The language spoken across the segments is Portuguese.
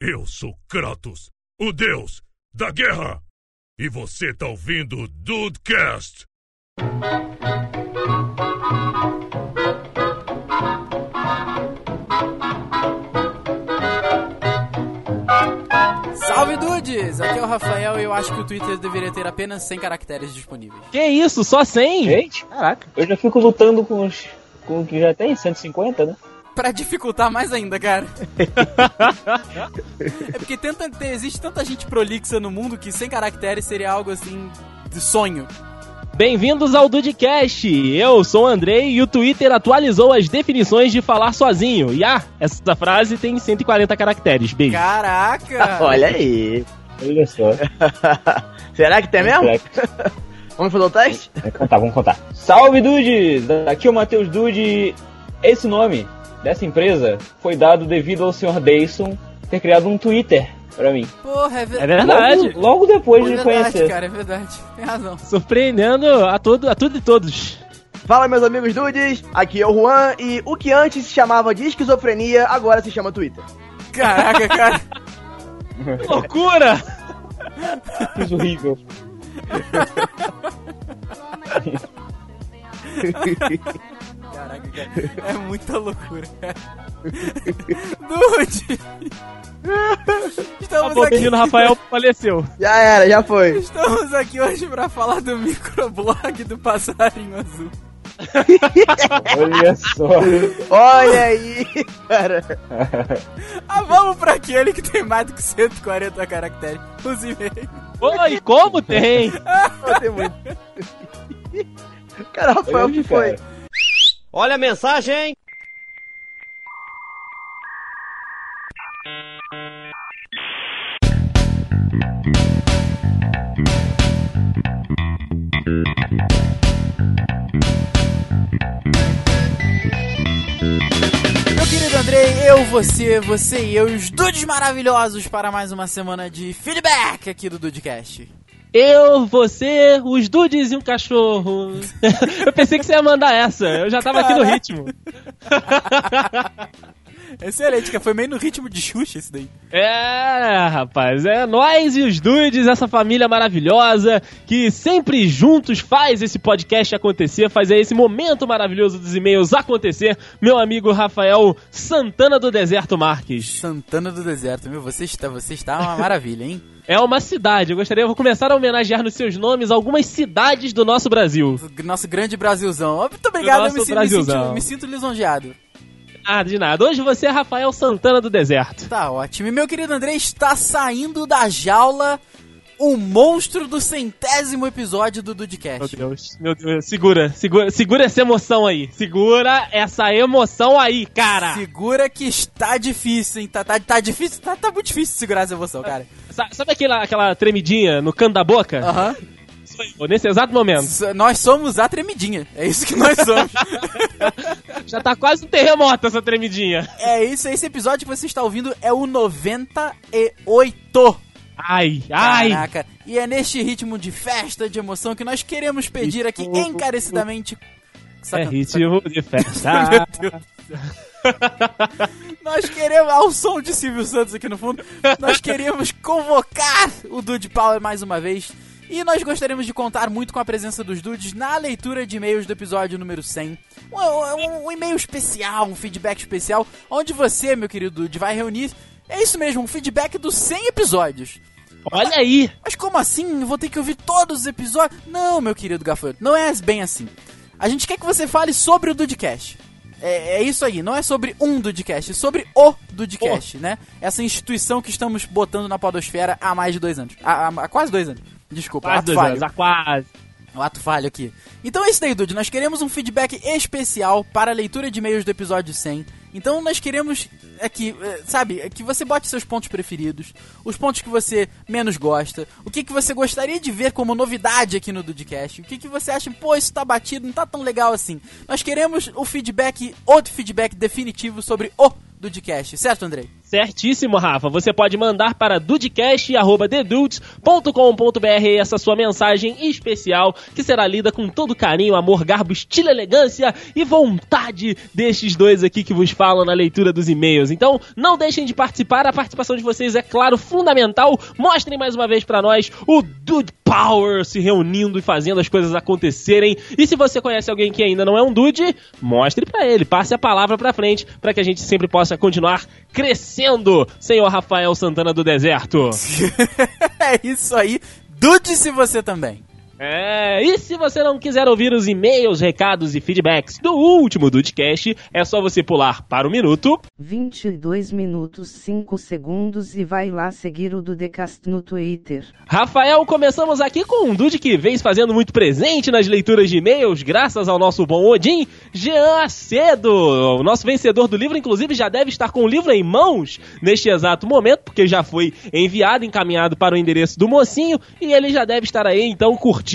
Eu sou Kratos, o deus da guerra. E você tá ouvindo o Dudecast. Salve dudes! Aqui é o Rafael e eu acho que o Twitter deveria ter apenas 100 caracteres disponíveis. Que isso, só 100? Gente, Caraca. eu já fico lutando com os. com o que já tem, 150, né? Pra dificultar mais ainda, cara. é porque tenta, existe tanta gente prolixa no mundo que 100 caracteres seria algo assim de sonho. Bem-vindos ao Dudcast. Eu sou o Andrei e o Twitter atualizou as definições de falar sozinho. E ah, essa frase tem 140 caracteres. Beijo. Caraca! Olha aí. Olha só. Será que tem mesmo? Vamos fazer o teste? Vamos contar, vamos contar. Salve Dudes! Aqui é o Matheus Dude. Esse nome dessa empresa foi dado devido ao Sr. Dayson ter criado um Twitter pra mim. Porra, é, ver- É verdade. Logo, logo depois é de verdade, conhecer. cara, é verdade. Tem razão. Surpreendendo a, todo, a tudo e todos. Fala, meus amigos dudes. Aqui é o Juan e o que antes se chamava de esquizofrenia agora se chama Twitter. Caraca, cara. Que loucura! Fiz horrível. Caraca, cara. É muita loucura, cara. Dude! Estamos Acabou, o aqui, menino Rafael faleceu. Já era, já foi. estamos aqui hoje pra falar do microblog do passarinho azul. Olha só. Olha aí, cara. Ah, vamos pra aquele que tem mais do que 140 caracteres. Os e-mails. Oi, como tem? Não tem muito. Cara, Rafael, o que foi? cara. Olha a mensagem! Meu querido Andrei, eu, você, você e eu os dudes maravilhosos para mais uma semana de feedback aqui do Dudecast. Eu, você, os dudes e um cachorro. Eu pensei que você ia mandar essa. Eu já tava aqui no ritmo. Excelente, que foi meio no ritmo de Xuxa esse daí. É, rapaz, é nós e os dudes, essa família maravilhosa que sempre juntos faz esse podcast acontecer, faz esse momento maravilhoso dos e-mails acontecer. Meu amigo Rafael Santana do Deserto Marques. Santana do Deserto, meu, você está, você está uma maravilha, hein? É uma cidade. Eu gostaria, eu vou começar a homenagear nos seus nomes algumas cidades do nosso Brasil. O Nosso grande Brasilzão. Muito obrigado, eu me, sinto- me, Brasilzão. sinto, me sinto lisonjeado. Ah, de nada. Hoje você é Rafael Santana do Deserto. Tá ótimo. E meu querido André está saindo da jaula o monstro do centésimo episódio do Meu Dudcast. Deus, meu Deus. Segura, segura, segura essa emoção aí. Segura essa emoção aí, cara. Segura que está difícil, hein? Tá, tá, tá difícil? Tá, tá muito difícil segurar essa emoção, cara. Sa- Sabe aquela, aquela tremidinha no canto da boca? Aham. Eu, Nesse exato momento. S- Nós somos a tremidinha. É isso que nós somos. Já tá quase um terremoto essa tremidinha. é isso, esse episódio que você está ouvindo é o 98. Ai, ai. Caraca. E é neste ritmo de festa, de emoção, que nós queremos pedir aqui encarecidamente. É Saca- ritmo de festa. Meu Deus. Nós queremos. Ao som de Silvio Santos aqui no fundo. Nós queríamos convocar o Dude Power mais uma vez. E nós gostaríamos de contar muito com a presença dos dudes na leitura de e-mails do episódio número 100. Um, um- um e-mail especial, um feedback especial, onde você, meu querido Dude, vai reunir. É isso mesmo, um feedback dos 100 episódios. Olha aí. Mas como assim? Eu vou ter que ouvir todos os episódios? Não, meu querido Gafanhoto, não é bem assim. A gente quer que você fale sobre o Dudcast. É, é isso aí, não é sobre um Dudcast, é sobre o Dudcast, né? Essa instituição que estamos botando na podosfera há mais de dois anos. Há, há- há quase dois anos. Desculpa, Quase ato falho. anos, ah, quase. O ato falho aqui. Então é isso daí, Dude. Nós queremos um feedback especial para a leitura de e-mails do episódio 100. Então nós queremos aqui, eh, sabe, que você bote seus pontos preferidos, os pontos que você menos gosta, o que, que você gostaria de ver como novidade aqui no Dudcast, o que, que você acha, pô, isso tá batido, não tá tão legal assim. Nós queremos o feedback, outro feedback definitivo sobre o Dudcast, certo, Andrei? Certíssimo, Rafa. Você pode mandar para dudecast.com.br essa sua mensagem especial que será lida com todo carinho, amor, garbo, estilo, elegância e vontade destes dois aqui que vos falam na leitura dos e-mails. Então, não deixem de participar. A participação de vocês é, claro, fundamental. Mostrem mais uma vez para nós o Dude Power se reunindo e fazendo as coisas acontecerem. E se você conhece alguém que ainda não é um Dude, mostre para ele, passe a palavra para frente para que a gente sempre possa continuar crescendo, senhor Rafael Santana do Deserto. é isso aí. Dude se você também. É, e se você não quiser ouvir os e-mails, recados e feedbacks do último Dudcast, é só você pular para o minuto 22 minutos 5 segundos e vai lá seguir o Dudecast no Twitter. Rafael, começamos aqui com um Dude que vem fazendo muito presente nas leituras de e-mails, graças ao nosso bom Odin, Jean Acedo. O nosso vencedor do livro, inclusive, já deve estar com o livro em mãos neste exato momento, porque já foi enviado, encaminhado para o endereço do mocinho, e ele já deve estar aí, então, curtindo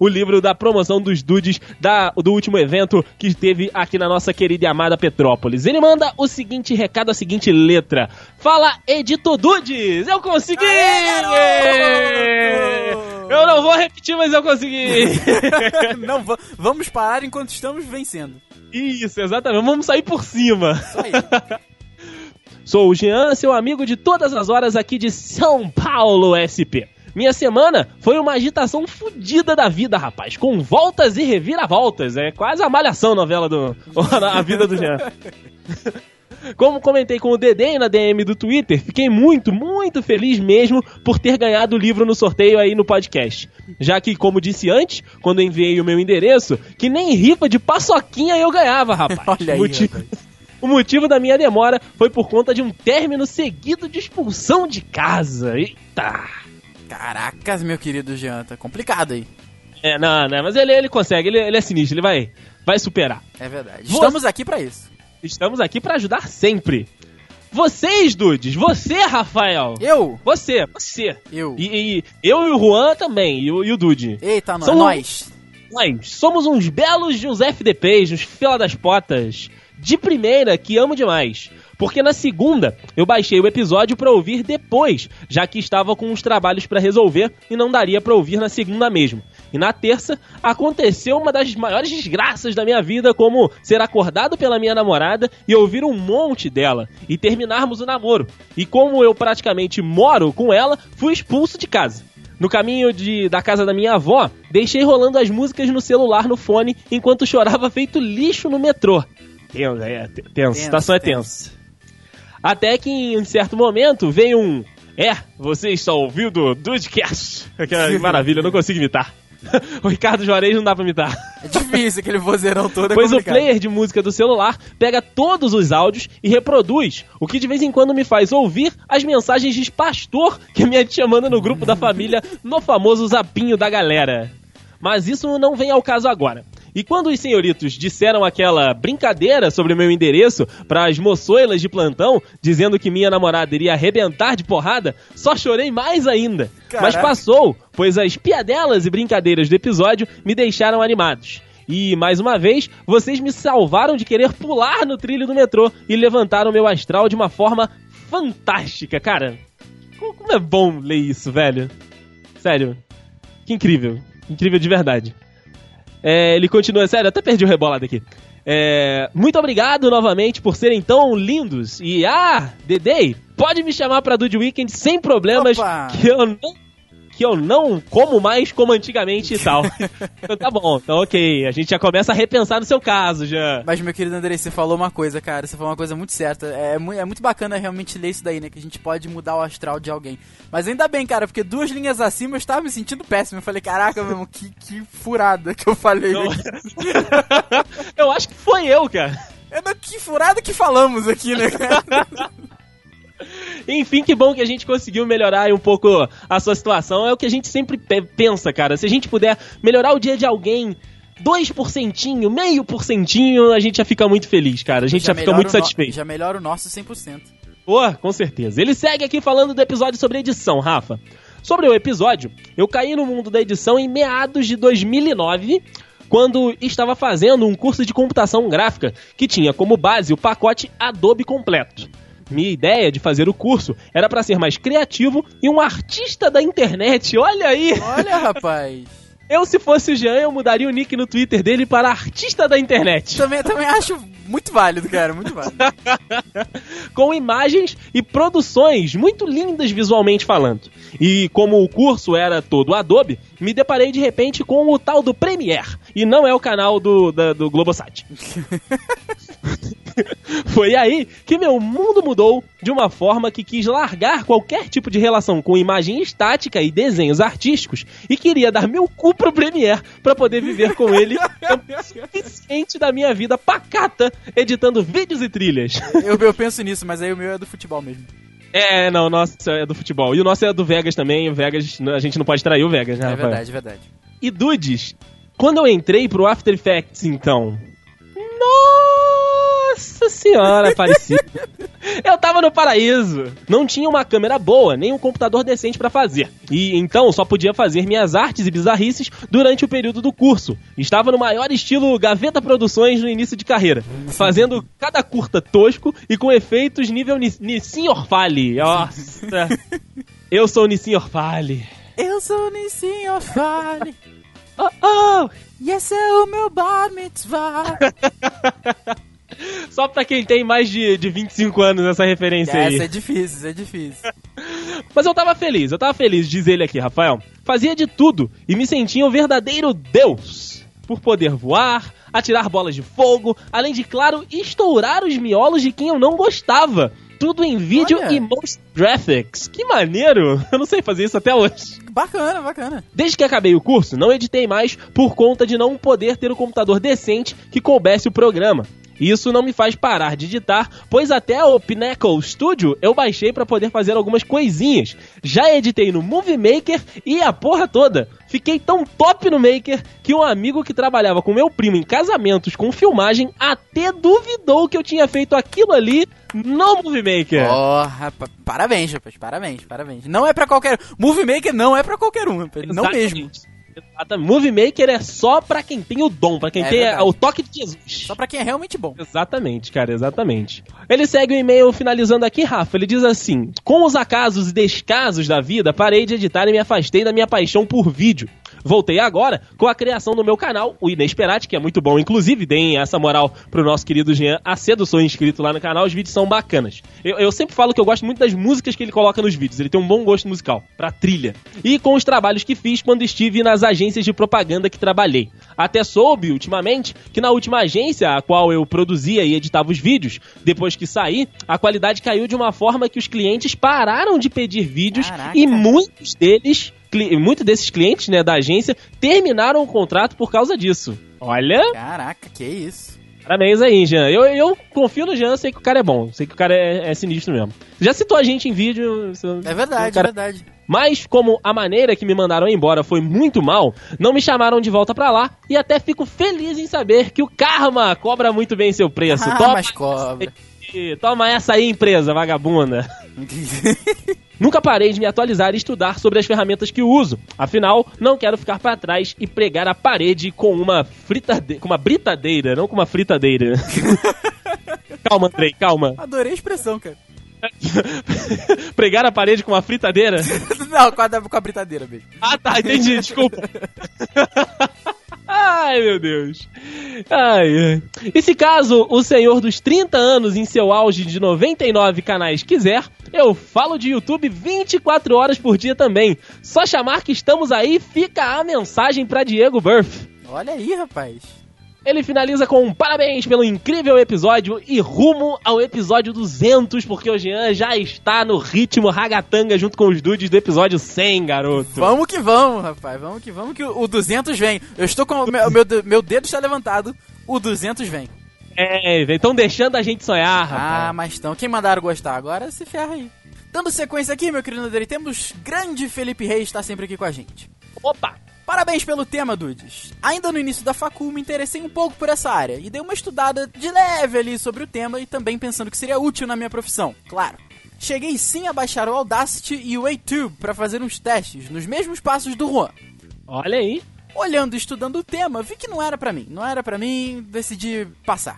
o livro da promoção dos Dudes da, do último evento que teve aqui na nossa querida e amada Petrópolis. Ele manda o seguinte recado, a seguinte letra. Fala, Edito Dudes! Eu consegui! Aê, eu não vou repetir, mas eu consegui! não, vamos parar enquanto estamos vencendo. Isso, exatamente. Vamos sair por cima. Isso aí. Sou o Jean, seu amigo de todas as horas aqui de São Paulo, SP. Minha semana foi uma agitação fodida da vida, rapaz, com voltas e reviravoltas. É quase a malhação novela do. a vida do Jean. Como comentei com o Dedê na DM do Twitter, fiquei muito, muito feliz mesmo por ter ganhado o livro no sorteio aí no podcast. Já que, como disse antes, quando enviei o meu endereço, que nem rifa de paçoquinha eu ganhava, rapaz. Olha aí, rapaz. O motivo da minha demora foi por conta de um término seguido de expulsão de casa. Eita! Caracas, meu querido Jean, tá complicado aí. É, não, não, mas ele, ele consegue, ele, ele é sinistro, ele vai, vai superar. É verdade. Estamos aqui para isso. Estamos aqui para ajudar sempre. Vocês, dudes, você, Rafael. Eu? Você, você. Eu. E, e eu e o Juan também, e o, e o Dude. Eita, Somos- nós. Nós somos uns belos de uns FDPs, uns fila das potas, de primeira que amo demais. Porque na segunda eu baixei o episódio pra ouvir depois, já que estava com uns trabalhos pra resolver e não daria pra ouvir na segunda mesmo. E na terça aconteceu uma das maiores desgraças da minha vida, como ser acordado pela minha namorada e ouvir um monte dela e terminarmos o namoro. E como eu praticamente moro com ela, fui expulso de casa. No caminho de, da casa da minha avó, deixei rolando as músicas no celular no fone enquanto chorava feito lixo no metrô. Tenso, é, tenso, tenso, situação é tensa. Até que em um certo momento veio um. É, você está ouvindo Dudecast. Aquela maravilha, eu não consigo imitar. o Ricardo Juarez não dá pra imitar. É difícil, aquele vozeirão todo é Pois o complicado. player de música do celular pega todos os áudios e reproduz, o que de vez em quando me faz ouvir as mensagens de pastor que a minha tia manda no grupo da família no famoso zapinho da galera. Mas isso não vem ao caso agora. E quando os senhoritos disseram aquela brincadeira sobre o meu endereço para as moçoilas de plantão, dizendo que minha namorada iria arrebentar de porrada, só chorei mais ainda. Mas Caraca. passou, pois as piadelas e brincadeiras do episódio me deixaram animados. E, mais uma vez, vocês me salvaram de querer pular no trilho do metrô e levantaram meu astral de uma forma fantástica, cara. Como é bom ler isso, velho. Sério. Que incrível. Incrível de verdade. É, ele continua, sério, até perdi o rebolado aqui. É, muito obrigado novamente por serem tão lindos. E, ah, Dedei, pode me chamar pra Dude Weekend sem problemas, Opa! que eu não que eu não como mais como antigamente e tal. então tá bom, então ok. A gente já começa a repensar no seu caso, já. Mas, meu querido Andrei, você falou uma coisa, cara. Você falou uma coisa muito certa. É, mu- é muito bacana realmente ler isso daí, né? Que a gente pode mudar o astral de alguém. Mas ainda bem, cara, porque duas linhas acima eu estava me sentindo péssimo. Eu falei, caraca, meu irmão, que, que furada que eu falei. Não- eu acho que foi eu, cara. É do que furada que falamos aqui, né, cara? Enfim, que bom que a gente conseguiu melhorar um pouco a sua situação. É o que a gente sempre pe- pensa, cara. Se a gente puder melhorar o dia de alguém 2%, meio porcentinho, a gente já fica muito feliz, cara. A gente já, fica melhora muito satisfeito. Já melhora o nosso 100%. Pô, com certeza. Ele segue aqui falando do episódio sobre edição, Rafa. Sobre o episódio, eu caí no mundo da edição em meados de 2009, quando estava fazendo um curso de computação gráfica que tinha como base o pacote Adobe completo. Minha ideia de fazer o curso era para ser mais criativo e um artista da internet. Olha aí! Olha, rapaz. Eu, se fosse o Jean, eu mudaria o nick no Twitter dele para artista da internet. Também, também acho muito válido, cara, muito válido. com imagens e produções muito lindas visualmente falando. E como o curso era todo Adobe, me deparei de repente com o tal do Premiere. E não é o canal do, da, do Globosat. Foi aí que meu mundo mudou de uma forma que quis largar qualquer tipo de relação com imagem estática e desenhos artísticos e queria dar meu cu pro Premiere para poder viver com ele o suficiente da minha vida pacata editando vídeos e trilhas. Eu, eu penso nisso, mas aí o meu é do futebol mesmo. É, não, o nosso é do futebol. E o nosso é do Vegas também. O Vegas, a gente não pode trair o Vegas, né? É verdade, é verdade. E Dudes, quando eu entrei pro After Effects, então. Nossa senhora, Aparecida. eu tava no paraíso. Não tinha uma câmera boa, nem um computador decente pra fazer. E então só podia fazer minhas artes e bizarrices durante o período do curso. Estava no maior estilo Gaveta Produções no início de carreira, fazendo cada curta tosco e com efeitos nível Ni- Nissin Orfale. Nossa. Eu sou o Nissin Orfale. Eu sou o Nissin Orfale. Oh, oh! E esse é o meu bar mitzvah. Só pra quem tem mais de, de 25 anos essa referência aí. Essa é difícil, isso é difícil. Mas eu tava feliz, eu tava feliz, diz ele aqui, Rafael. Fazia de tudo e me sentia um verdadeiro deus. Por poder voar, atirar bolas de fogo, além de, claro, estourar os miolos de quem eu não gostava. Tudo em vídeo Olha. e motion graphics. Que maneiro! Eu não sei fazer isso até hoje. Bacana, bacana. Desde que acabei o curso, não editei mais por conta de não poder ter um computador decente que coubesse o programa. Isso não me faz parar de editar, pois até o Pinnacle Studio eu baixei para poder fazer algumas coisinhas. Já editei no Movie Maker e a porra toda. Fiquei tão top no Maker que um amigo que trabalhava com meu primo em casamentos com filmagem até duvidou que eu tinha feito aquilo ali no Movie Maker. Porra, pa- parabéns, rapaz, parabéns, parabéns. Não é pra qualquer Movie Maker não é pra qualquer um, rapaz. Não mesmo. Movie Maker é só pra quem tem o dom, pra quem É tem verdade. o toque de Jesus. Só pra quem é realmente bom. Exatamente, cara, exatamente. Ele segue o e-mail finalizando aqui, Rafa. Ele diz assim: Com os acasos e descasos da vida, parei de editar e me afastei da minha paixão por vídeo. Voltei agora com a criação do meu canal, o Inesperate, que é muito bom. Inclusive, deem essa moral pro nosso querido Jean Acedo, sou inscrito lá no canal, os vídeos são bacanas. Eu, eu sempre falo que eu gosto muito das músicas que ele coloca nos vídeos, ele tem um bom gosto musical, pra trilha. E com os trabalhos que fiz quando estive nas agências de propaganda que trabalhei. Até soube, ultimamente, que na última agência a qual eu produzia e editava os vídeos, depois que saí, a qualidade caiu de uma forma que os clientes pararam de pedir vídeos Caraca. e muitos deles, muitos desses clientes né, da agência, terminaram o contrato por causa disso. Olha, Caraca, que isso. parabéns aí, Jean. Eu, eu confio no Jean, sei que o cara é bom, sei que o cara é, é sinistro mesmo. Já citou a gente em vídeo. É verdade, cara- é verdade. mas como a maneira que me mandaram embora foi muito mal, não me chamaram de volta pra lá e até fico feliz em saber que o karma cobra muito bem seu preço. Ah, toma, mas cobra. toma essa aí, empresa vagabunda. Nunca parei de me atualizar e estudar sobre as ferramentas que uso. Afinal, não quero ficar pra trás e pregar a parede com uma fritadeira, com uma britadeira, não com uma fritadeira. calma, Andrei, calma. Adorei a expressão, cara. pregar a parede com uma fritadeira? Não, com a, com a britadeira mesmo. Ah, tá, entendi, desculpa. Ai, meu Deus. Ai, ai. E se caso o senhor dos 30 anos em seu auge de 99 canais quiser, eu falo de YouTube 24 horas por dia também. Só chamar que estamos aí, fica a mensagem pra Diego Burff. Olha aí, rapaz. Ele finaliza com um parabéns pelo incrível episódio e rumo ao episódio 200, porque o Jean já está no ritmo ragatanga junto com os dudes do episódio 100, garoto. Vamos que vamos, rapaz. Vamos que vamos que o o 200 vem. Eu estou com o meu, meu, meu dedo está levantado. O 200 vem. É, estão deixando a gente sonhar, Ah, rapaz. mas então, quem mandaram gostar agora se ferra aí. Dando sequência aqui, meu querido Andrei, temos grande Felipe Reis está sempre aqui com a gente. Opa! Parabéns pelo tema, Dudes. Ainda no início da facul me interessei um pouco por essa área e dei uma estudada de leve ali sobre o tema e também pensando que seria útil na minha profissão, claro. Cheguei sim a baixar o Audacity e o YouTube para fazer uns testes, nos mesmos passos do Juan. Olha aí. Olhando e estudando o tema, vi que não era pra mim. Não era pra mim, decidi passar.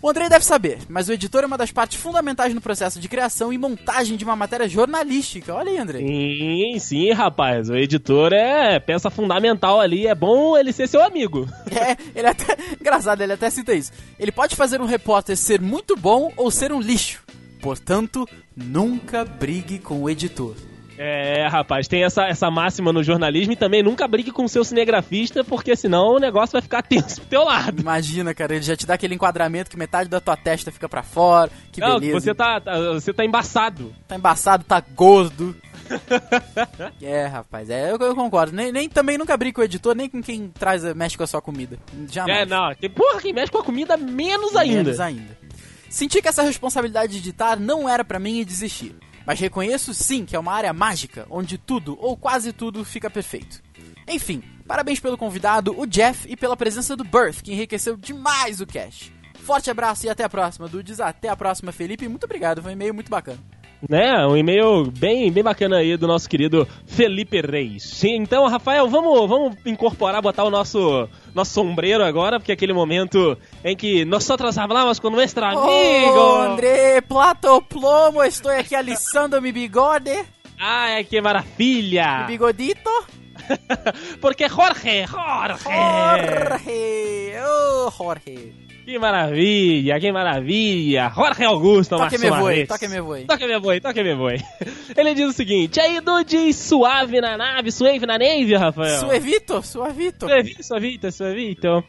O Andrei deve saber, mas o editor é uma das partes fundamentais no processo de criação e montagem de uma matéria jornalística. Olha aí, Andrei. Sim, sim, rapaz. O editor é peça fundamental ali. É bom ele ser seu amigo. É, ele até. Engraçado, ele até cita isso. Ele pode fazer um repórter ser muito bom ou ser um lixo. Portanto, nunca brigue com o editor. É, rapaz, tem essa, essa máxima no jornalismo e também nunca brigue com o seu cinegrafista, porque senão o negócio vai ficar tenso pro teu lado. Imagina, cara, ele já te dá aquele enquadramento que metade da tua testa fica pra fora. Que Não, beleza. você tá, tá- você tá embaçado. Tá embaçado, tá gordo. é, rapaz, é, eu, eu concordo. Nem, nem- também nunca brigo com o editor, nem com quem traz, mexe com a sua comida. Jamais. É, não. Quem, porra, quem mexe com a comida, menos ainda. Menos ainda. Senti que essa responsabilidade de editar não era pra mim e desisti. Mas reconheço sim que é uma área mágica, onde tudo, ou quase tudo, fica perfeito. Enfim, parabéns pelo convidado, o Jeff, e pela presença do Birth, que enriqueceu demais o cast. Forte abraço e até a próxima, Dudes. Até a próxima, Felipe. Muito obrigado, foi um e-mail muito bacana. Né? Um e-mail bem, bem bacana aí do nosso querido Felipe Reis. Sim, então, Rafael, vamos, vamos incorporar, botar o nosso, nosso sombreiro agora, porque é aquele momento em que nós hablamos com nosso amigo. Oh, André, plato plomo, estou aqui alisando mi bigode, Ai, que maravilha! mi bigodito. porque Jorge, Jorge! Jorge, oh, Jorge. Que maravilha, que maravilha! Jorge Augusto, Toque mais me uma voe, vez. toque me voe. Toque me voe, toque me voe. Ele diz o seguinte, aí Dude, suave na nave, suave na nave, Rafael. Suevito, suavito. Suavito, suavito, suavito.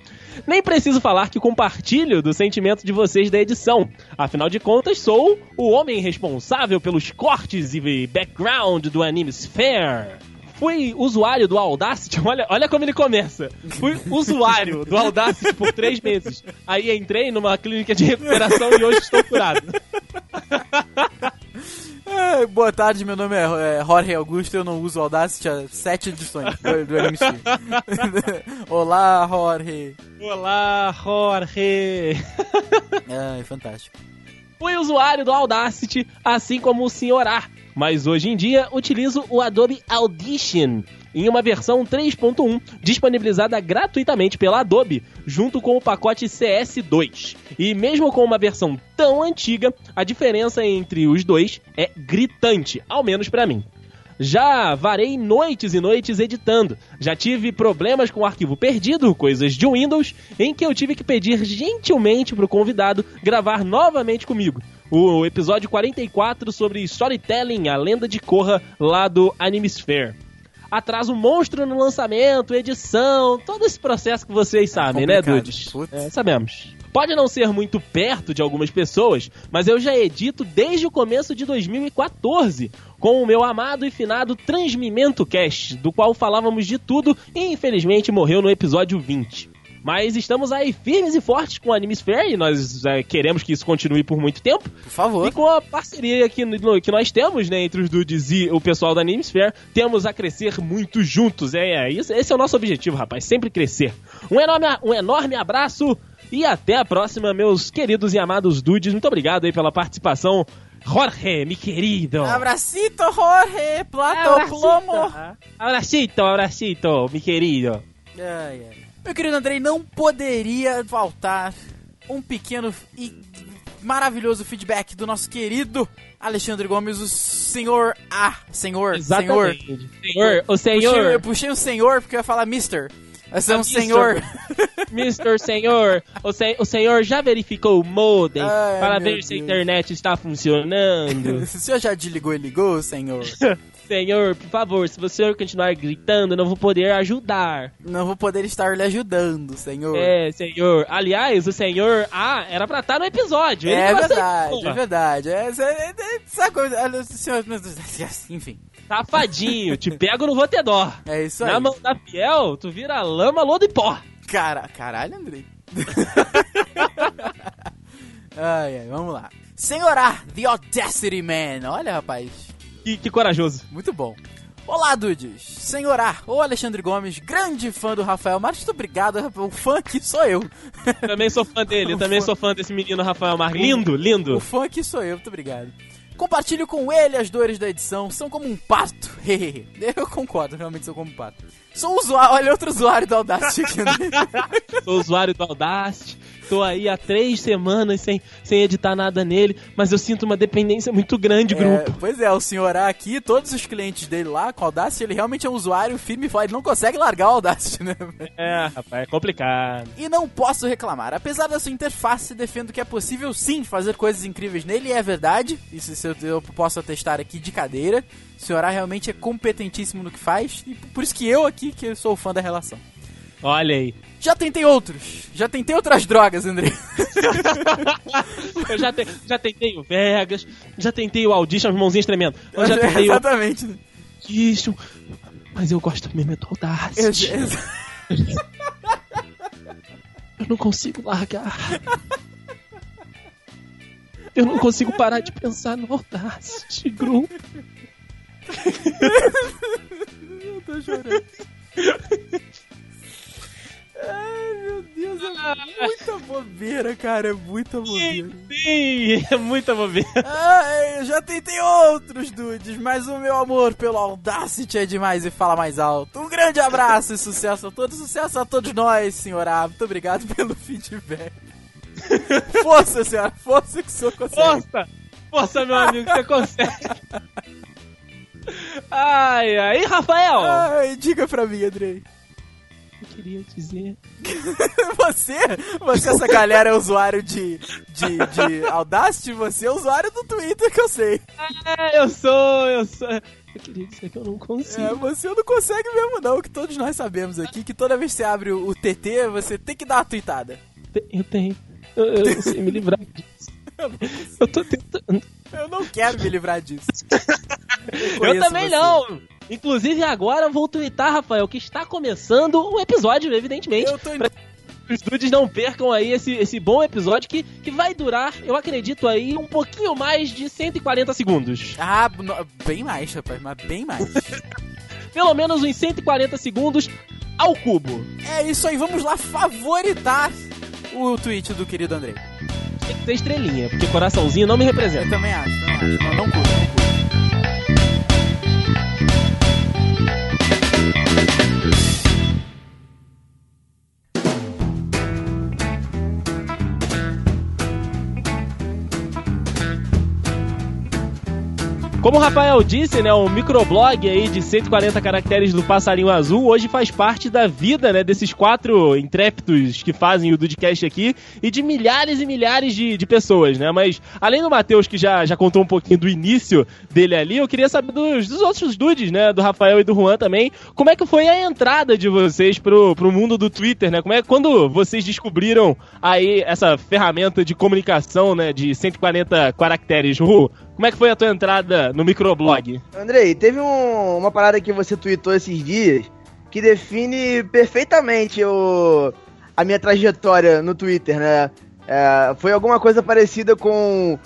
Nem preciso falar que compartilho do sentimento de vocês da edição. Afinal de contas, sou o homem responsável pelos cortes e background do Anime Sphere. Fui usuário do Audacity, olha, olha como ele começa. Fui usuário do Audacity por três meses. Aí entrei numa clínica de recuperação e hoje estou curado. É, boa tarde, meu nome é, é Jorge Augusto, eu não uso Audacity há sete edições do, do MC. Olá, Jorge. Olá, Jorge. Ai, fantástico. Fui usuário do Audacity, assim como o Sr. A, mas hoje em dia utilizo o Adobe Audition em uma versão 3.1 disponibilizada gratuitamente pela Adobe, junto com o pacote CS2. E mesmo com uma versão tão antiga, a diferença entre os dois é gritante, ao menos pra mim. Já varei noites e noites editando. Já tive problemas com o arquivo perdido, coisas de Windows, em que eu tive que pedir gentilmente pro convidado gravar novamente comigo. O episódio 44 sobre storytelling, a lenda de Korra, lá do Animesphere. Atraso monstro no lançamento, edição, todo esse processo que vocês sabem, né, complicado. Dudes? É, sabemos. Pode não ser muito perto de algumas pessoas, mas eu já edito desde o começo de 2014, com o meu amado e finado Transmimento Cast, do qual falávamos de tudo e infelizmente morreu no episódio 20. Mas estamos aí firmes e fortes com o Animesphere e nós é, queremos que isso continue por muito tempo. Por favor. E com a parceria que, no- que nós temos, né, entre os dudes e o pessoal da Animesphere, temos a crescer muito juntos. É, é isso, esse é o nosso objetivo, rapaz, sempre crescer. Um enorme, um enorme abraço e até a próxima, meus queridos e amados dudes. Muito obrigado aí pela participação. Jorge, mi querido. Abracito, Jorge, plato plomo. Abracito, abracito, mi querido. Ai, ai. Meu querido Andrei, não poderia faltar um pequeno e maravilhoso feedback do nosso querido Alexandre Gomes, o senhor A. Senhor, senhor. Exatamente. Senhor, o Puxei, senhor. eu puxei o senhor porque eu ia falar Mister. Mas é Ah, um mister. senhor. Mr. Senhor, o, se- o senhor já verificou o modem Ai, para ver se a Deus. internet está funcionando? o senhor já desligou e ligou, senhor? senhor, por favor, se você continuar gritando, eu não vou poder ajudar. Não vou poder estar lhe ajudando, senhor. É, senhor. Aliás, o senhor Ah, era pra estar no episódio. Ele É não verdade, é verdade. É, é, é, essa coisa, olha, o senhor, enfim, Safadinho, te pego no rotedó. é isso aí. Na mão da fiel, tu vira lama, lodo e pó. Cara, caralho, Andrei. ai, ai, vamos lá. Senhorá, The Audacity Man. Olha, rapaz, Que, que corajoso. muito bom. Olá, dudes. Senhorá, ou Alexandre Gomes, grande fã do Rafael Marques. Muito obrigado, o fã sou eu. Também sou fã dele, também sou fã desse menino Rafael Marques. Lindo, lindo. O fã sou eu, muito obrigado. Compartilhe com ele as dores da edição, são como um pato. Eu concordo, realmente sou como um pato. Sou usuário, olha outro usuário do Audacity aqui. Né? Sou usuário do Audacity. Tô aí há três semanas sem, sem editar nada nele, mas eu sinto uma dependência muito grande, É, grupo. pois é, o senhor A aqui, todos os clientes dele lá com Audacity, ele realmente é um usuário firme e forte, ele não consegue largar o Audacity, né? É, rapaz, é complicado. E não posso reclamar. Apesar da sua interface, defendo que é possível sim fazer coisas incríveis nele, e é verdade. Isso eu, eu posso atestar aqui de cadeira. O senhor A realmente é competentíssimo no que faz, e por isso que eu aqui, que sou fã da relação. Olha aí. Já tentei outros. Já tentei outras drogas, André. Eu já, te- já tentei o Vegas, já tentei o Audition, as mãozinhas tremendo. Eu já tentei o Exatamente. né? Audition, mas eu gosto mesmo é do Audacity. Ex- ex- Eu não consigo largar. Eu não consigo parar de pensar no Audacity, grupo. Eu tô chorando. Muita bobeira, cara. É muita bobeira. Sim, é muita bobeira. Ai, eu já tentei outros dudes, mas o meu amor pelo Audacity é demais e fala mais alto. Um grande abraço e sucesso a todos, sucesso a todos nós, senhora. Muito obrigado pelo feedback. Força, senhora, força que o senhor consegue. Força! Força, meu amigo, você consegue. Ai, ai, E, Rafael! Ai, diga pra mim, Andrei. Eu queria dizer. Você, você, essa galera é usuário de, de, de Audacity, você é usuário do Twitter que eu sei. Ah, eu sou, eu sou. Eu queria dizer que eu não consigo. É, você não consegue mesmo não, que todos nós sabemos aqui, que toda vez que você abre o, o TT, você tem que dar uma tweetada. Eu tenho. Eu, eu não sei me livrar disso. Eu tô tentando. Eu não quero me livrar disso. Eu conheço também você. não! Inclusive agora eu vou twittar, Rafael, que está começando o episódio, evidentemente. Eu tô indo... Os dudes não percam aí esse, esse bom episódio que, que vai durar, eu acredito aí, um pouquinho mais de 140 segundos. Ah, no- bem mais, rapaz, mas bem mais. Pelo menos uns 140 segundos ao cubo. é isso aí, vamos lá favoritar o tweet do querido Andrei. Tem que ter estrelinha, porque coraçãozinho não me Eu representa. também acho, também acho. Não, não curto, não curto. Como o Rafael disse, né, o microblog aí de 140 caracteres do Passarinho Azul hoje faz parte da vida, né, desses quatro intrépidos que fazem o Dudcast aqui e de milhares e milhares de, de pessoas, né? Mas além do Matheus, que já, já contou um pouquinho do início dele ali, eu queria saber dos, dos outros dudes, né, do Rafael e do Juan também, como é que foi a entrada de vocês pro, pro mundo do Twitter, né? Como é quando vocês descobriram aí essa ferramenta de comunicação, né, de 140 caracteres, Ru? Como é que foi a tua entrada no microblog? Andrei, teve um- uma parada que você tweetou esses dias que define perfeitamente o, a minha trajetória no Twitter, né? É, foi alguma coisa parecida com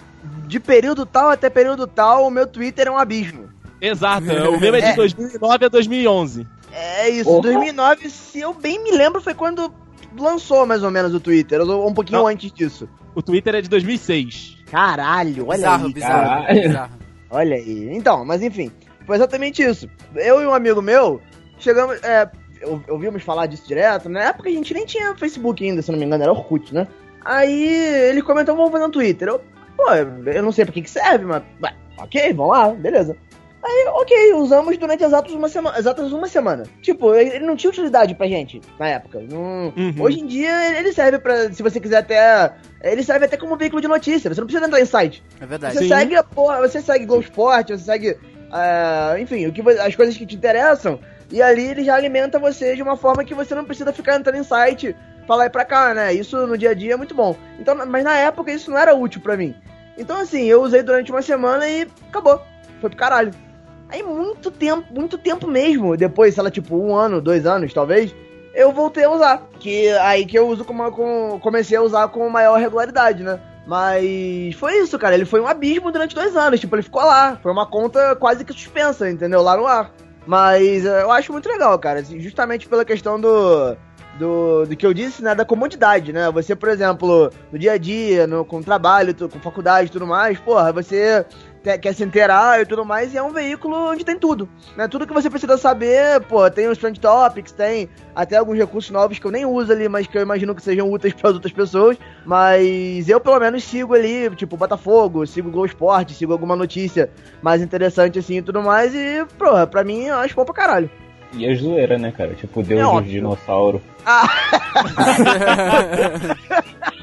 de período tal até período tal, o meu Twitter é um abismo. Exato, o meu é de É. 2009 a 2011. É isso, Porra. 2009, se eu bem me lembro, foi quando lançou mais ou menos o Twitter, ou um pouquinho Não. antes disso. O Twitter é de 2006. Caralho, olha bizarro, aí, bizarro, caralho. bizarro. Olha aí. Então, mas enfim, foi exatamente isso. Eu e um amigo meu chegamos. É, ou- ouvimos falar disso direto. Na época a gente nem tinha Facebook ainda, se não me engano, era Orkut, né? Aí ele comentou: vamos fazer um Twitter. Eu, pô, eu não sei pra que, que serve, mas. ué, ok, vamos lá, beleza. Aí, ok, usamos durante exatos uma semana, exatas uma semana. Tipo, ele não tinha utilidade pra gente na época. Não- Uhum. Hoje em dia ele serve pra. Se você quiser até. Ele serve até como veículo de notícia. Você não precisa entrar em site. É verdade. Você Sim. segue a porra, você segue Globo Esporte, você segue. ah, enfim, o que, as coisas que te interessam. E ali ele já alimenta você de uma forma que você não precisa ficar entrando em site pra lá e pra cá, né? Isso no dia a dia é muito bom. Então, mas na época isso não era útil pra mim. Então assim, eu usei durante uma semana e acabou. Foi pro caralho. Aí muito tempo, muito tempo mesmo, depois, sei lá, tipo, um ano, dois anos, talvez, eu voltei a usar. Que aí que eu uso como, com, comecei a usar com maior regularidade, né? Mas foi isso, cara. Ele foi um abismo durante dois anos. Tipo, ele ficou lá. Foi uma conta quase que suspensa, entendeu? Lá no ar. Mas eh, eu acho muito legal, cara. assim, Justamente pela questão do, do, do que eu disse, né? Da comodidade, né? Você, por exemplo, no dia a dia, no, com trabalho, tu- com faculdade e tudo mais, porra, você quer se inteirar e tudo mais, e é um veículo onde tem tudo. Né? Tudo que você precisa saber, pô, tem os Trend Topics, tem até alguns recursos novos que eu nem uso ali, mas que eu imagino que sejam úteis para outras pessoas. Mas eu pelo menos sigo ali, tipo, Botafogo, sigo o Globo Esporte, sigo alguma notícia mais interessante assim e tudo mais, e, porra, pra mim eu acho bom pra caralho. E a zoeira, né, cara? Tipo, Deus É dos dinossauros.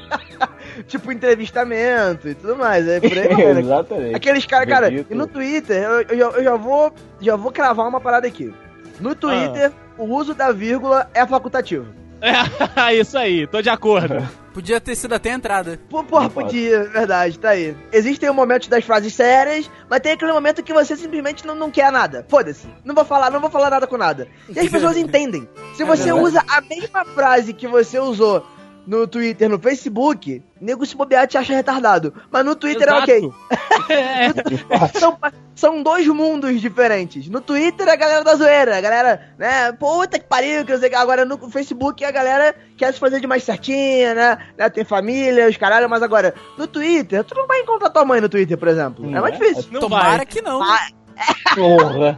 tipo, entrevistamento e tudo mais, é por aí? Exatamente. Aqueles caras, cara, e no Twitter, eu, eu, já- eu já vou já vou cravar uma parada aqui. No Twitter, o uso da vírgula é facultativo. É, isso aí, tô de acordo. Podia ter sido até a entrada. Pô, porra, podia, verdade, tá aí. Existem momentos das frases sérias, mas tem aquele momento que você simplesmente não, não quer nada. Foda-se. Não vou falar, não vou falar nada com nada. E as pessoas entendem. Se você verdade. usa a mesma frase que você usou no Twitter, no Facebook, nego se bobear te acha retardado. Mas no Twitter é ok. Exato. É. São, são dois mundos diferentes. No Twitter, a galera da zoeira, a galera, né, puta que pariu, que eu sei que. Agora no Facebook, a galera quer se fazer de mais certinha, né, né, tem família, os caralho, mas agora, no Twitter, tu não vai encontrar tua mãe no Twitter, por exemplo. é Não mais é? difícil. Não Tomara vai. que não. Ah, Porra.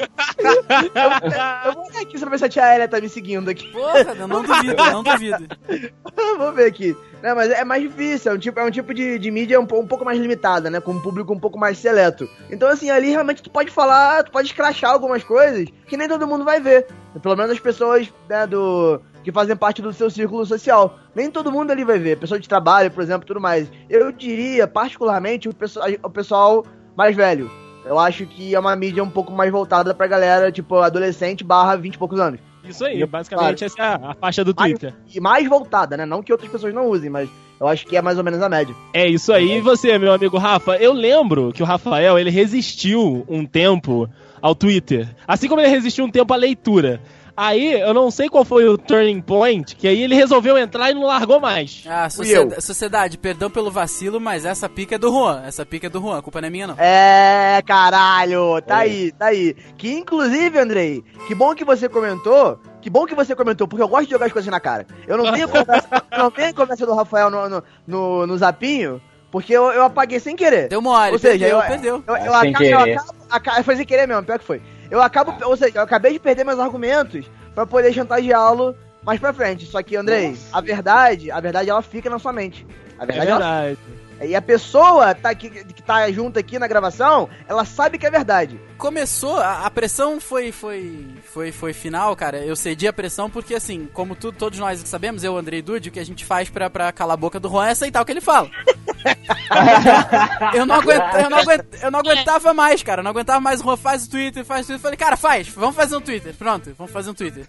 eu vou olhar aqui pra ver se a tia Elia tá me seguindo aqui. Porra, não, não duvido, não duvido. Vamos ver aqui. Não, mas é mais difícil, é um tipo, é um tipo de, de mídia um, um pouco mais limitada, né? Com um público um pouco mais seleto. Então, assim, ali realmente tu pode falar, tu pode escrachar algumas coisas que nem todo mundo vai ver. Pelo menos as pessoas, né, do. que fazem parte do seu círculo social. Nem todo mundo ali vai ver. Pessoa de trabalho, por exemplo, tudo mais. Eu diria, particularmente, o pessoal, o pessoal mais velho. Eu acho que é uma mídia um pouco mais voltada pra galera, tipo, adolescente barra 20 e poucos anos. Isso aí, basicamente essa é a, a faixa do Twitter. E mais voltada, né? Não que outras pessoas não usem, mas eu acho que é mais ou menos a média. É isso aí. E você, meu amigo Rafa? Eu lembro que o Rafael, ele resistiu um tempo ao Twitter. Assim como ele resistiu um tempo à leitura. Aí, eu não sei qual foi o turning point, que aí ele resolveu entrar e não largou mais. Ah, sociedade, sociedade, perdão pelo vacilo, mas essa pica é do Juan. Essa pica é do Juan, a culpa não é minha, não. É, caralho, tá É. aí, tá aí. Que inclusive, Andrei, que bom que você comentou. Que bom que você comentou, porque eu gosto de jogar as coisas na cara. Eu não tenho conversa, eu não tenho conversa do Rafael no, no, no, no zapinho, porque eu, eu apaguei sem querer. Deu mole, Ou seja, perdeu, eu- perdeu. Eu, eu, Sem acabo, eu querer. acabo, aca- foi sem querer mesmo, pior que foi. Eu acabo, ou seja, eu acabei de perder meus argumentos pra poder chantageá-lo mais pra frente. Só que, Andrei, a verdade, a verdade ela fica na sua mente. A É verdade, ela verdade. E a pessoa tá aqui, que tá junto aqui na gravação, ela sabe que é verdade. Começou, a, a pressão foi, foi, foi, foi final, cara. Eu cedi a pressão porque, assim, como tu- todos nós sabemos, eu, Andrei e Dude, o que a gente faz pra, pra calar a boca do Juan é aceitar o que ele fala. eu, não aguenta, eu, não aguenta, eu não aguentava mais, cara. Eu não aguentava mais. O Juan faz o Twitter, faz o Twitter. Eu falei, cara, faz, vamos fazer um Twitter. Pronto, vamos fazer um Twitter.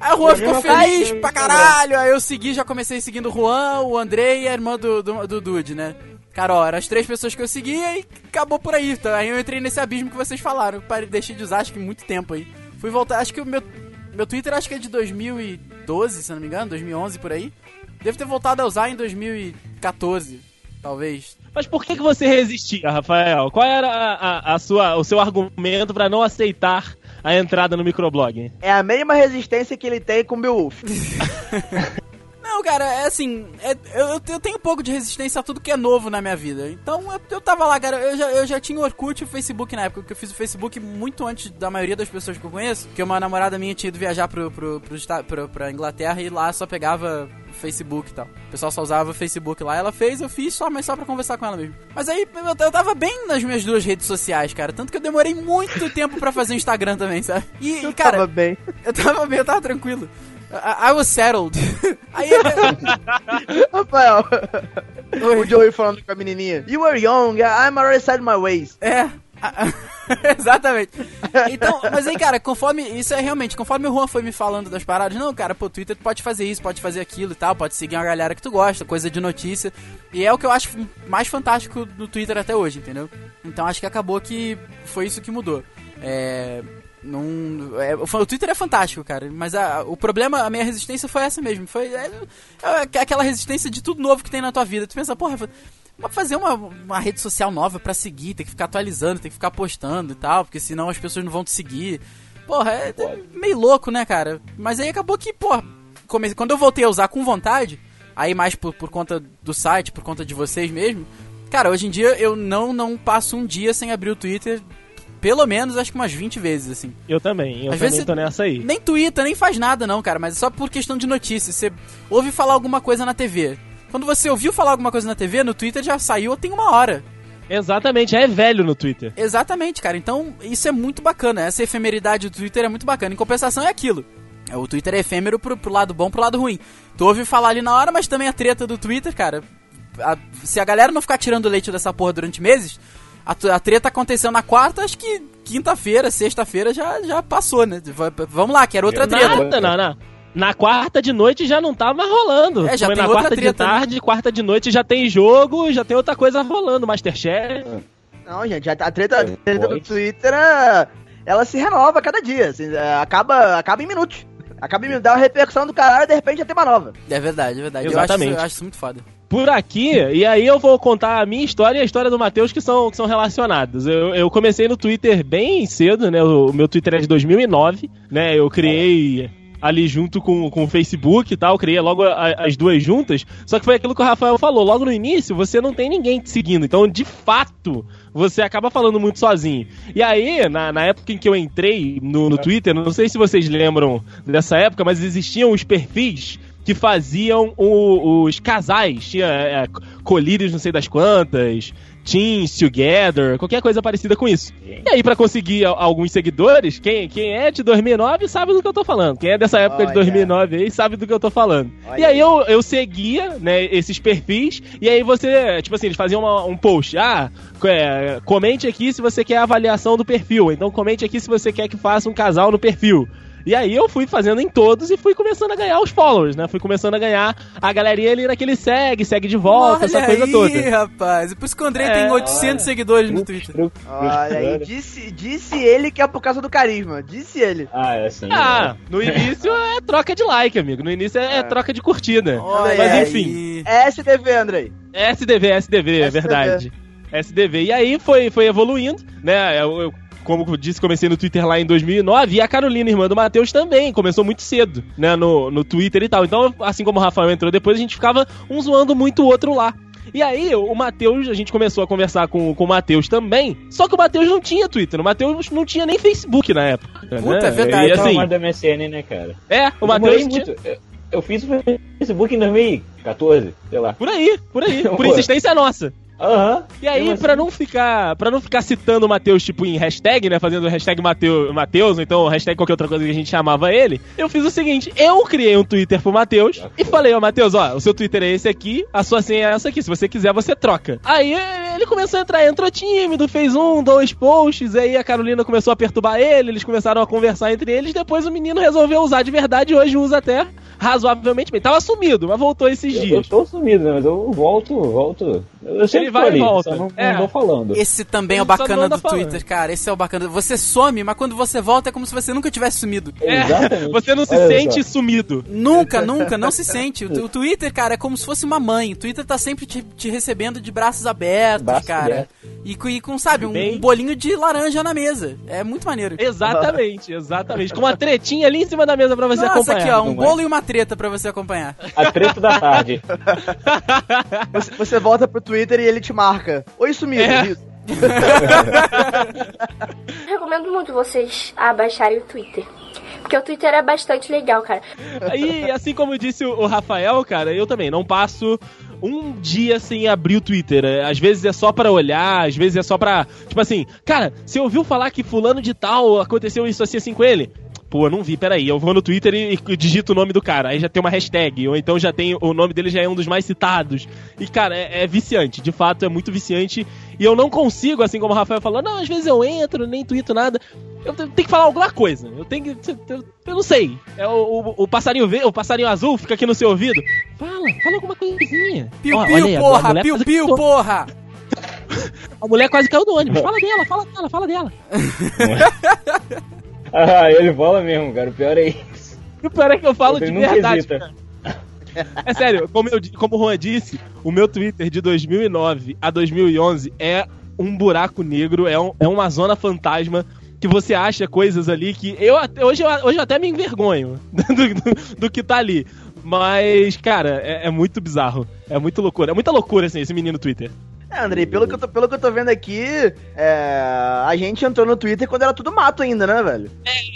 Aí o Juan ficou feliz pra caralho. Aí eu segui, já comecei seguindo o Juan, o Andrei e a irmã do, do, do Dude, né? Cara, ó, eram as três pessoas que eu seguia e acabou por aí. Tá? Aí eu entrei nesse abismo que vocês falaram. Parei, deixei de usar, acho que muito tempo aí. Fui voltar, acho que o meu, meu Twitter acho que é de 2012, se não me engano, 2011 por aí. Devo ter voltado a usar em 2014, talvez. Mas por que, que você resistia, Rafael? Qual era a, a- a sua, o seu argumento pra não aceitar a entrada no microblog? É a mesma resistência que ele tem com o Beowulf. Não, cara, é assim, é- eu, eu- eu tenho um pouco de resistência a tudo que é novo na minha vida. Então eu, eu tava lá, cara, eu já, eu já tinha o Orkut e o Facebook na época, porque eu fiz o Facebook muito antes da maioria das pessoas que eu conheço, porque uma namorada minha tinha ido viajar pro, pro, pro, pro- pra Inglaterra e lá só pegava Facebook e tal. O pessoal só usava o Facebook lá, ela fez, eu fiz só, mas só pra conversar com ela mesmo. Mas aí eu, eu tava bem nas minhas duas redes sociais, cara, tanto que eu demorei muito tempo pra fazer Instagram também, sabe? E, e, cara, Tava bem. eu tava bem, eu tava tranquilo. I, I was settled. Aí eu, Rafael, Oi. o Joey falando com a menininha. You were young, I'm already set my ways. É. Exatamente. Então, mas aí, cara, conforme. Isso é realmente, conforme o Juan foi me falando das paradas, não, cara, pô, Twitter tu pode fazer isso, pode fazer aquilo e tal, pode seguir uma galera que tu gosta, coisa de notícia. E é o que eu acho mais fantástico no Twitter até hoje, entendeu? Então acho que acabou que foi isso que mudou. É. Não, é, o Twitter é fantástico, cara, mas a- o problema, a minha resistência foi essa mesmo. Foi é, é aquela resistência de tudo novo que tem na tua vida. Tu pensa, porra, fazer uma, uma rede social nova pra seguir, tem que ficar atualizando, tem que ficar postando e tal, porque senão as pessoas não vão te seguir. Porra, é, é meio louco, né, cara? Mas aí acabou que, porra, come- quando eu voltei a usar com vontade, aí mais por, por conta do site, por conta de vocês mesmo, Cara, hoje em dia eu não, não passo um dia sem abrir o Twitter. Pelo menos, acho que umas 20 vezes, assim. Eu também, eu Às também vezes tô nessa aí. Nem twitta, nem faz nada, não, cara. Mas é só por questão de notícia. Você ouve falar alguma coisa na TV. Quando você ouviu falar alguma coisa na TV, no Twitter já saiu tem uma hora. Exatamente, já é velho no Twitter. Exatamente, cara. Então, isso é muito bacana. Essa efemeridade do Twitter é muito bacana. Em compensação, é aquilo. É, O Twitter é efêmero pro, pro lado bom, pro lado ruim. Tu ouve falar ali na hora, mas também a treta do Twitter, cara. a- se a galera não ficar tirando leite dessa porra durante meses, a, a treta aconteceu na quarta, acho que quinta-feira, sexta-feira já, já passou, né? V- vamos lá, que era outra treta. Nada, não, não. Na quarta de noite já não tá mais rolando. É, já Foi tem na outra quarta de treta, né? tarde, quarta de noite já tem jogo, já tem outra coisa rolando, Masterchef. Não, gente, a, treta, a treta do. Twitter, é- ela se renova a cada dia. assim, é, acaba, acaba em minutos. Acaba em minutos, dá uma repercussão do caralho e de repente já tem uma nova. É verdade, é verdade. Eu acho, Exatamente. eu acho isso muito foda. Por aqui, e aí eu vou contar a minha história e a história do Matheus que são, que são relacionadas. Eu, eu comecei no Twitter bem cedo, né? O, meu Twitter é de 2009, né? Eu criei ali junto com, com o Facebook e tal, criei logo a- as duas juntas. Só que foi aquilo que o Rafael falou. Logo no início, você não tem ninguém te seguindo. Então, de fato, você acaba falando muito sozinho. E aí, na, na época em que eu entrei no, no Twitter, não sei se vocês lembram dessa época, mas existiam os perfis que faziam o- os casais. Tinha é, colírios não sei das quantas, teens together, qualquer coisa parecida com isso. E aí, pra conseguir a- alguns seguidores, quem, quem é de 2009 sabe do que eu tô falando. Quem é dessa época de Olha. 2009 aí sabe do que eu tô falando. Olha E aí eu, eu seguia, né, esses perfis, e aí você, tipo assim, eles faziam uma- um post. Ah, é, comente aqui se você quer a avaliação do perfil. Então comente aqui se você quer que faça um casal no perfil. E aí eu fui fazendo em todos e fui começando a ganhar os followers, né? Fui começando a ganhar a galerinha ali naquele segue, segue de volta, essa coisa aí, toda. rapaz. E por isso que o André É, tem 800 seguidores no Twitter. Olha aí, disse, disse ele que é por causa do carisma. Disse ele. Ah, é assim. Ah, no início é troca de like, amigo. No início é, é troca de curtida. Olha Mas enfim. aí. SDV, Andrei. SDV, SDV, é SDV. verdade. SDV. E aí foi, foi evoluindo, né? Eu, eu, como eu disse, comecei no Twitter lá em 2009 e a Carolina, irmã do Matheus, também começou muito cedo, né? No, no Twitter e tal. Então, assim como o Rafael entrou depois, a gente ficava um zoando muito o outro lá. E aí, o Matheus, a gente começou a conversar com, com o Matheus também. Só que o Matheus não tinha Twitter. O Matheus não tinha nem Facebook na época. Puta, né? é verdade. E assim, do MSN, né, cara? é, o Eu Matheus. muito. Eu- fiz o Facebook em 2014, sei lá. Por aí, por aí. Por insistência nossa. Aham. E aí, Mesmo pra assim. não ficar para não ficar citando o Matheus, tipo, em hashtag, né? Fazendo hashtag Mateu- Matheus, ou então hashtag qualquer outra coisa que a gente chamava ele, eu fiz o seguinte: eu criei um Twitter pro Matheus e falei, ó, Matheus, ó, o seu Twitter é esse aqui, a sua senha é essa aqui. Se você quiser, você troca. Aí ele começou a entrar, entrou tímido, fez um, dois posts, aí a Carolina começou a perturbar ele, eles começaram a conversar entre eles, depois o menino resolveu usar de verdade e hoje usa até razoavelmente bem. Tava sumido, mas voltou esses Eu, eu dias. tô sumido, né? Mas eu volto, volto. Eu sempre vai tô e ali, volta. não, É. não falando. Esse também é o Ele bacana do falando. Twitter, cara. Esse é o bacana. Você some, mas quando você volta é como se você nunca tivesse sumido. É, Exatamente. você não se Olha sente só. sumido. Nunca, nunca, não se sente. O, o Twitter, cara, é como se fosse uma mãe. O Twitter tá sempre te, te recebendo de braços abertos, Braços cara. abertos. E, com- e com, sabe, um, Bem- um bolinho de laranja na mesa. É muito maneiro. Exatamente, exatamente. Com uma tretinha ali em cima da mesa pra você Nossa, acompanhar. aqui, ó, um não é? bolo e uma treta pra você acompanhar. A treta da tarde. Você, você volta pro Twitter e ele te marca. Oi, sumido. É. Isso. Recomendo muito vocês a baixarem o Twitter. Porque o Twitter é bastante legal, cara. E assim como disse o Rafael, cara, eu também não passo um dia sem abrir o Twitter. É, Às vezes é só pra olhar, às vezes é só pra. Tipo assim, cara, você ouviu falar que fulano de tal aconteceu isso assim assim com ele? Pô, não vi, peraí. Eu vou no Twitter e, e digito o nome do cara. Aí já tem uma hashtag. Ou então já tem. O nome dele já é um dos mais citados. E, cara, é, é viciante. De fato, é muito viciante. E eu não consigo, assim como o Rafael falou, não, às vezes eu entro, nem tweeto nada. Eu te- tenho que falar alguma coisa. Eu tenho que. Eu, eu não sei. É o, o, o passarinho verde, o passarinho azul fica aqui no seu ouvido. Fala, fala alguma coisinha. Piu, Ó, piu, aí, a- a porra! Piu, piu, porra! A mulher quase caiu do ônibus. Fala dela, fala dela, fala dela. Ah, ele fala mesmo, cara. O pior é isso. O pior é que eu falo Ele de verdade. É sério, como, eu, como o Juan disse, o meu Twitter de 2009 a 2011 é um buraco negro, é, um- é uma zona fantasma que você acha coisas ali que eu hoje, eu, hoje eu até me envergonho do, do- do que tá ali. Mas, cara, é, é muito bizarro. É muito loucura. É muita loucura, assim, esse menino Twitter. É, Andrei, pelo que, eu tô, pelo que eu tô vendo aqui, é, a gente entrou no Twitter quando era tudo mato ainda, né, velho?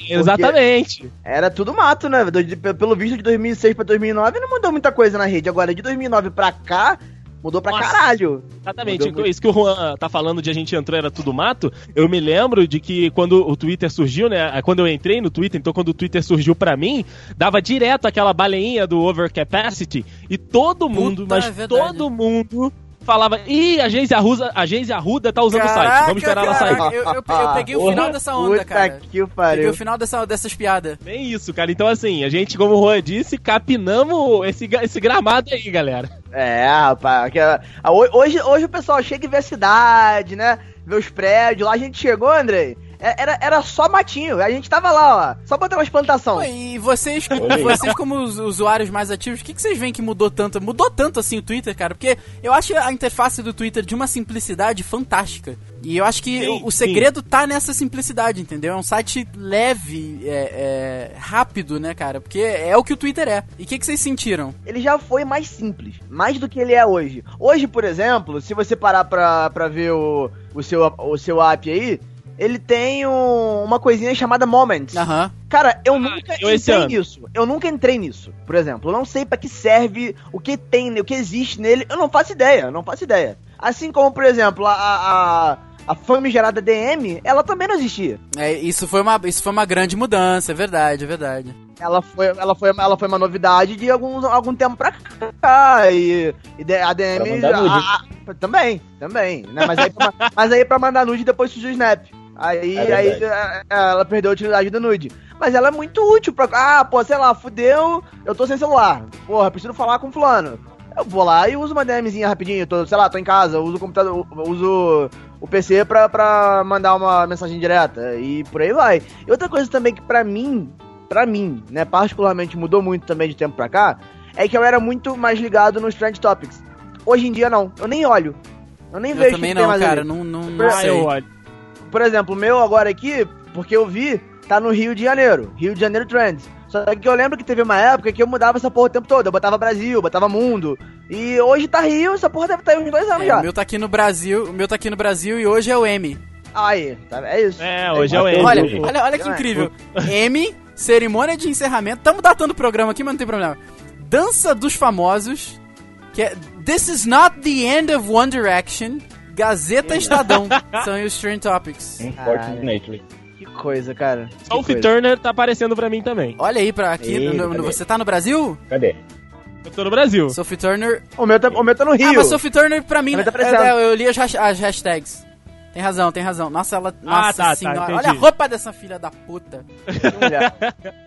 Exatamente. Era tudo mato, né? Do- de- Pelo visto, de 2006 pra 2009 não mudou muita coisa na rede. Agora, de 2009 pra cá, mudou pra Nossa. caralho. Exatamente. Mudou muito. Isso que o Juan tá falando de a gente entrou era tudo mato. Eu me lembro de que quando o Twitter surgiu, né? Quando eu entrei no Twitter, então quando o Twitter surgiu pra mim, dava direto aquela baleinha do overcapacity e todo mundo, Puta, mas é todo mundo falava: "Ih, a Geise Arruda, a Geise Arruda tá usando o site. Vamos esperar ela sair". caraca, eu, eu, eu peguei o final dessa onda, puta cara. que Peguei pariu. o final dessa, dessas piadas. Bem isso, cara. Então assim, a gente, como o Juan disse, capinamos esse, esse gramado aí, galera. É, rapaz. ah, ho- Hoje, hoje o pessoal chega e vê a cidade, né? Vê os prédios. Lá a gente chegou, Andrei. Era, era só matinho. A gente tava lá, ó. Só botando umas plantações. Pô, E vocês, vocês como us- usuários mais ativos, o que, que vocês veem que mudou tanto? Mudou tanto assim o Twitter, cara? Porque eu acho a interface do Twitter de uma simplicidade fantástica. E eu acho que Sim, o, segredo tá nessa simplicidade, entendeu? É um site leve, é, é, rápido, né, cara? Porque é o que o Twitter é. E o que, que vocês sentiram? Ele já foi mais simples. Mais do que ele é hoje. Hoje, por exemplo, se você parar pra, pra ver o, o, seu, o seu app aí, ele tem um- uma coisinha chamada Moments. Aham. Cara, eu Ah, nunca eu entrei nisso. Eu nunca entrei nisso. Por exemplo, eu não sei pra que serve, o que tem, o que existe nele. Eu não faço ideia, eu não faço ideia. Assim como, por exemplo, a, a, a famigerada DM, ela também não existia. É, isso, foi uma, isso foi uma grande mudança, é verdade, é verdade. Ela foi, ela foi, ela foi uma novidade de algum, algum tempo pra cá. E, e de- a DM. Pra mandar nude. a- a- também, também. Né? Mas, aí, pra, mas aí pra mandar nude depois surgiu o Snap. Aí, É aí ela perdeu a utilidade do nude. Mas ela é muito útil pra. Ah, pô, sei lá, fudeu, eu tô sem celular. Porra, preciso falar com fulano. Eu vou lá e uso uma DMzinha rapidinho, tô, sei lá, tô em casa, uso o computador, uso o PC pra, pra mandar uma mensagem direta e por aí vai. E outra coisa também que pra mim, pra mim, né, particularmente mudou muito também de tempo pra cá, é que eu era muito mais ligado nos Trend Topics. Hoje em dia não, eu nem olho. Eu nem Eu vejo também que tem não, mais cara, ali. não, não, não Ah, sei. eu olho. Por exemplo, o meu agora aqui, porque eu vi, tá no Rio de Janeiro. Rio de Janeiro Trends. Só que eu lembro que teve uma época que eu mudava essa porra o tempo todo. Eu botava Brasil, botava mundo. E hoje tá Rio, essa porra deve estar aí uns dois anos É, já. o meu tá aqui no Brasil, o meu tá aqui no Brasil e hoje é o M. Aí, tá, é isso. É, hoje é o Entendi. Olha, olha, olha que É. incrível. M, cerimônia de encerramento. Tamo datando o programa aqui, mas não tem problema. Dança dos famosos, que é This is not the end of One Direction. Gazeta Estadão. São os Trend Topics. Unfortunately. Que coisa, cara. Sophie. Turner tá aparecendo pra mim também. Olha aí pra aqui. Ih, no- no- você tá no Brasil? Cadê? Eu tô no Brasil. Sophie Turner. O meu tá, o meu tá no Rio. Ah, mas Sophie Turner pra mim. Tá é, aparecendo. é, eu li as hashtags. Tem razão, tem razão. Nossa, ela. Nossa tá, tá, senhora. entendi. olha a roupa dessa filha da puta. Que mulher.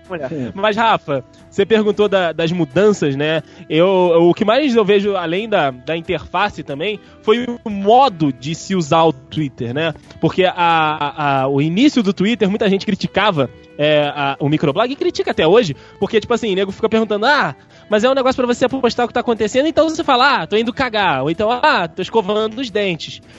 Mulher. Mas, Rafa, você perguntou da- das mudanças, né? Eu, o que mais eu vejo, além da, da interface também, foi o modo de se usar o Twitter, né? Porque a, a- o início do Twitter, muita gente criticava é, a- o microblog e critica até hoje, porque, tipo assim, o nego fica perguntando, ah, mas é um negócio pra você postar o que tá acontecendo, então você fala, ah, tô indo cagar, ou então, ah, tô escovando os dentes.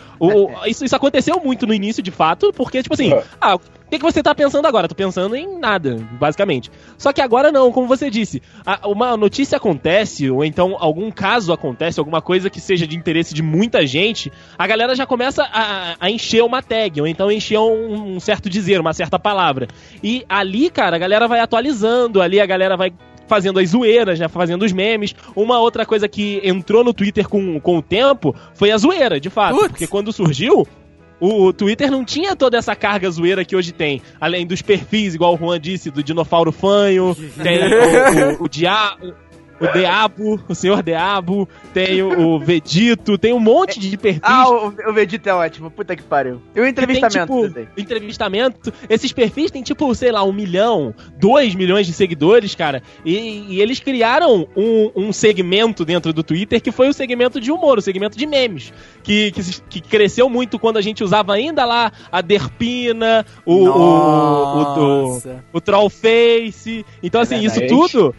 Isso, isso aconteceu muito no início, de fato, porque, tipo assim, ah, o que, que você tá pensando agora? Tô pensando em nada, basicamente. Só que agora não, como você disse, a- uma notícia acontece, ou então algum caso acontece, alguma coisa que seja de interesse de muita gente, a galera já começa a, a encher uma tag, ou então encher um, um certo dizer, uma certa palavra. E ali, cara, a galera vai atualizando, ali a galera vai fazendo as zoeiras, né? Fazendo os memes. Uma outra coisa que entrou no Twitter com, com o tempo foi a zoeira, de fato. Putz. Porque quando surgiu, o Twitter não tinha toda essa carga zoeira que hoje tem. Além dos perfis, igual o Juan disse, do Dinofauro Fanho, tem o, o, o Dia... O Diabo, o Senhor Diabo, tem o, o Vedito, tem um monte de perfis Ah, o, o Vegeta é ótimo. Puta que pariu. E o entrevistamento tem, tipo, entrevistamento. Esses perfis têm, tipo, sei lá, um milhão, dois milhões de seguidores, cara. E, e eles criaram um, um segmento dentro do Twitter que foi o segmento de humor, o segmento de memes. Que, que, que cresceu muito quando a gente usava ainda lá a Derpina, o, o, o, o, o Trollface. Então, assim, isso tudo.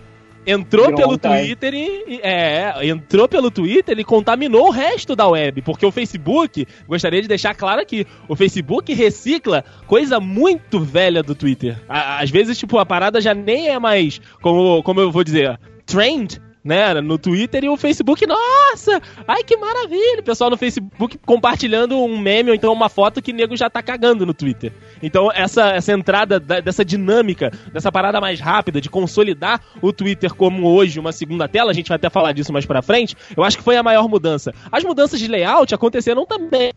Entrou pelo time. Twitter e, É, entrou pelo Twitter e contaminou o resto da web. Porque o Facebook, gostaria de deixar claro aqui, o Facebook recicla coisa muito velha do Twitter. Às vezes, tipo, a parada já nem é mais, como, como eu vou dizer, trend. Né, no Twitter e o Facebook, nossa, ai que maravilha, o pessoal no Facebook compartilhando um meme ou então uma foto que o nego já tá cagando no Twitter. Então essa, essa entrada da- dessa dinâmica, dessa parada mais rápida de consolidar o Twitter como hoje uma segunda tela, a gente vai até falar disso mais pra frente, eu acho que foi a maior mudança. As mudanças de layout aconteceram também.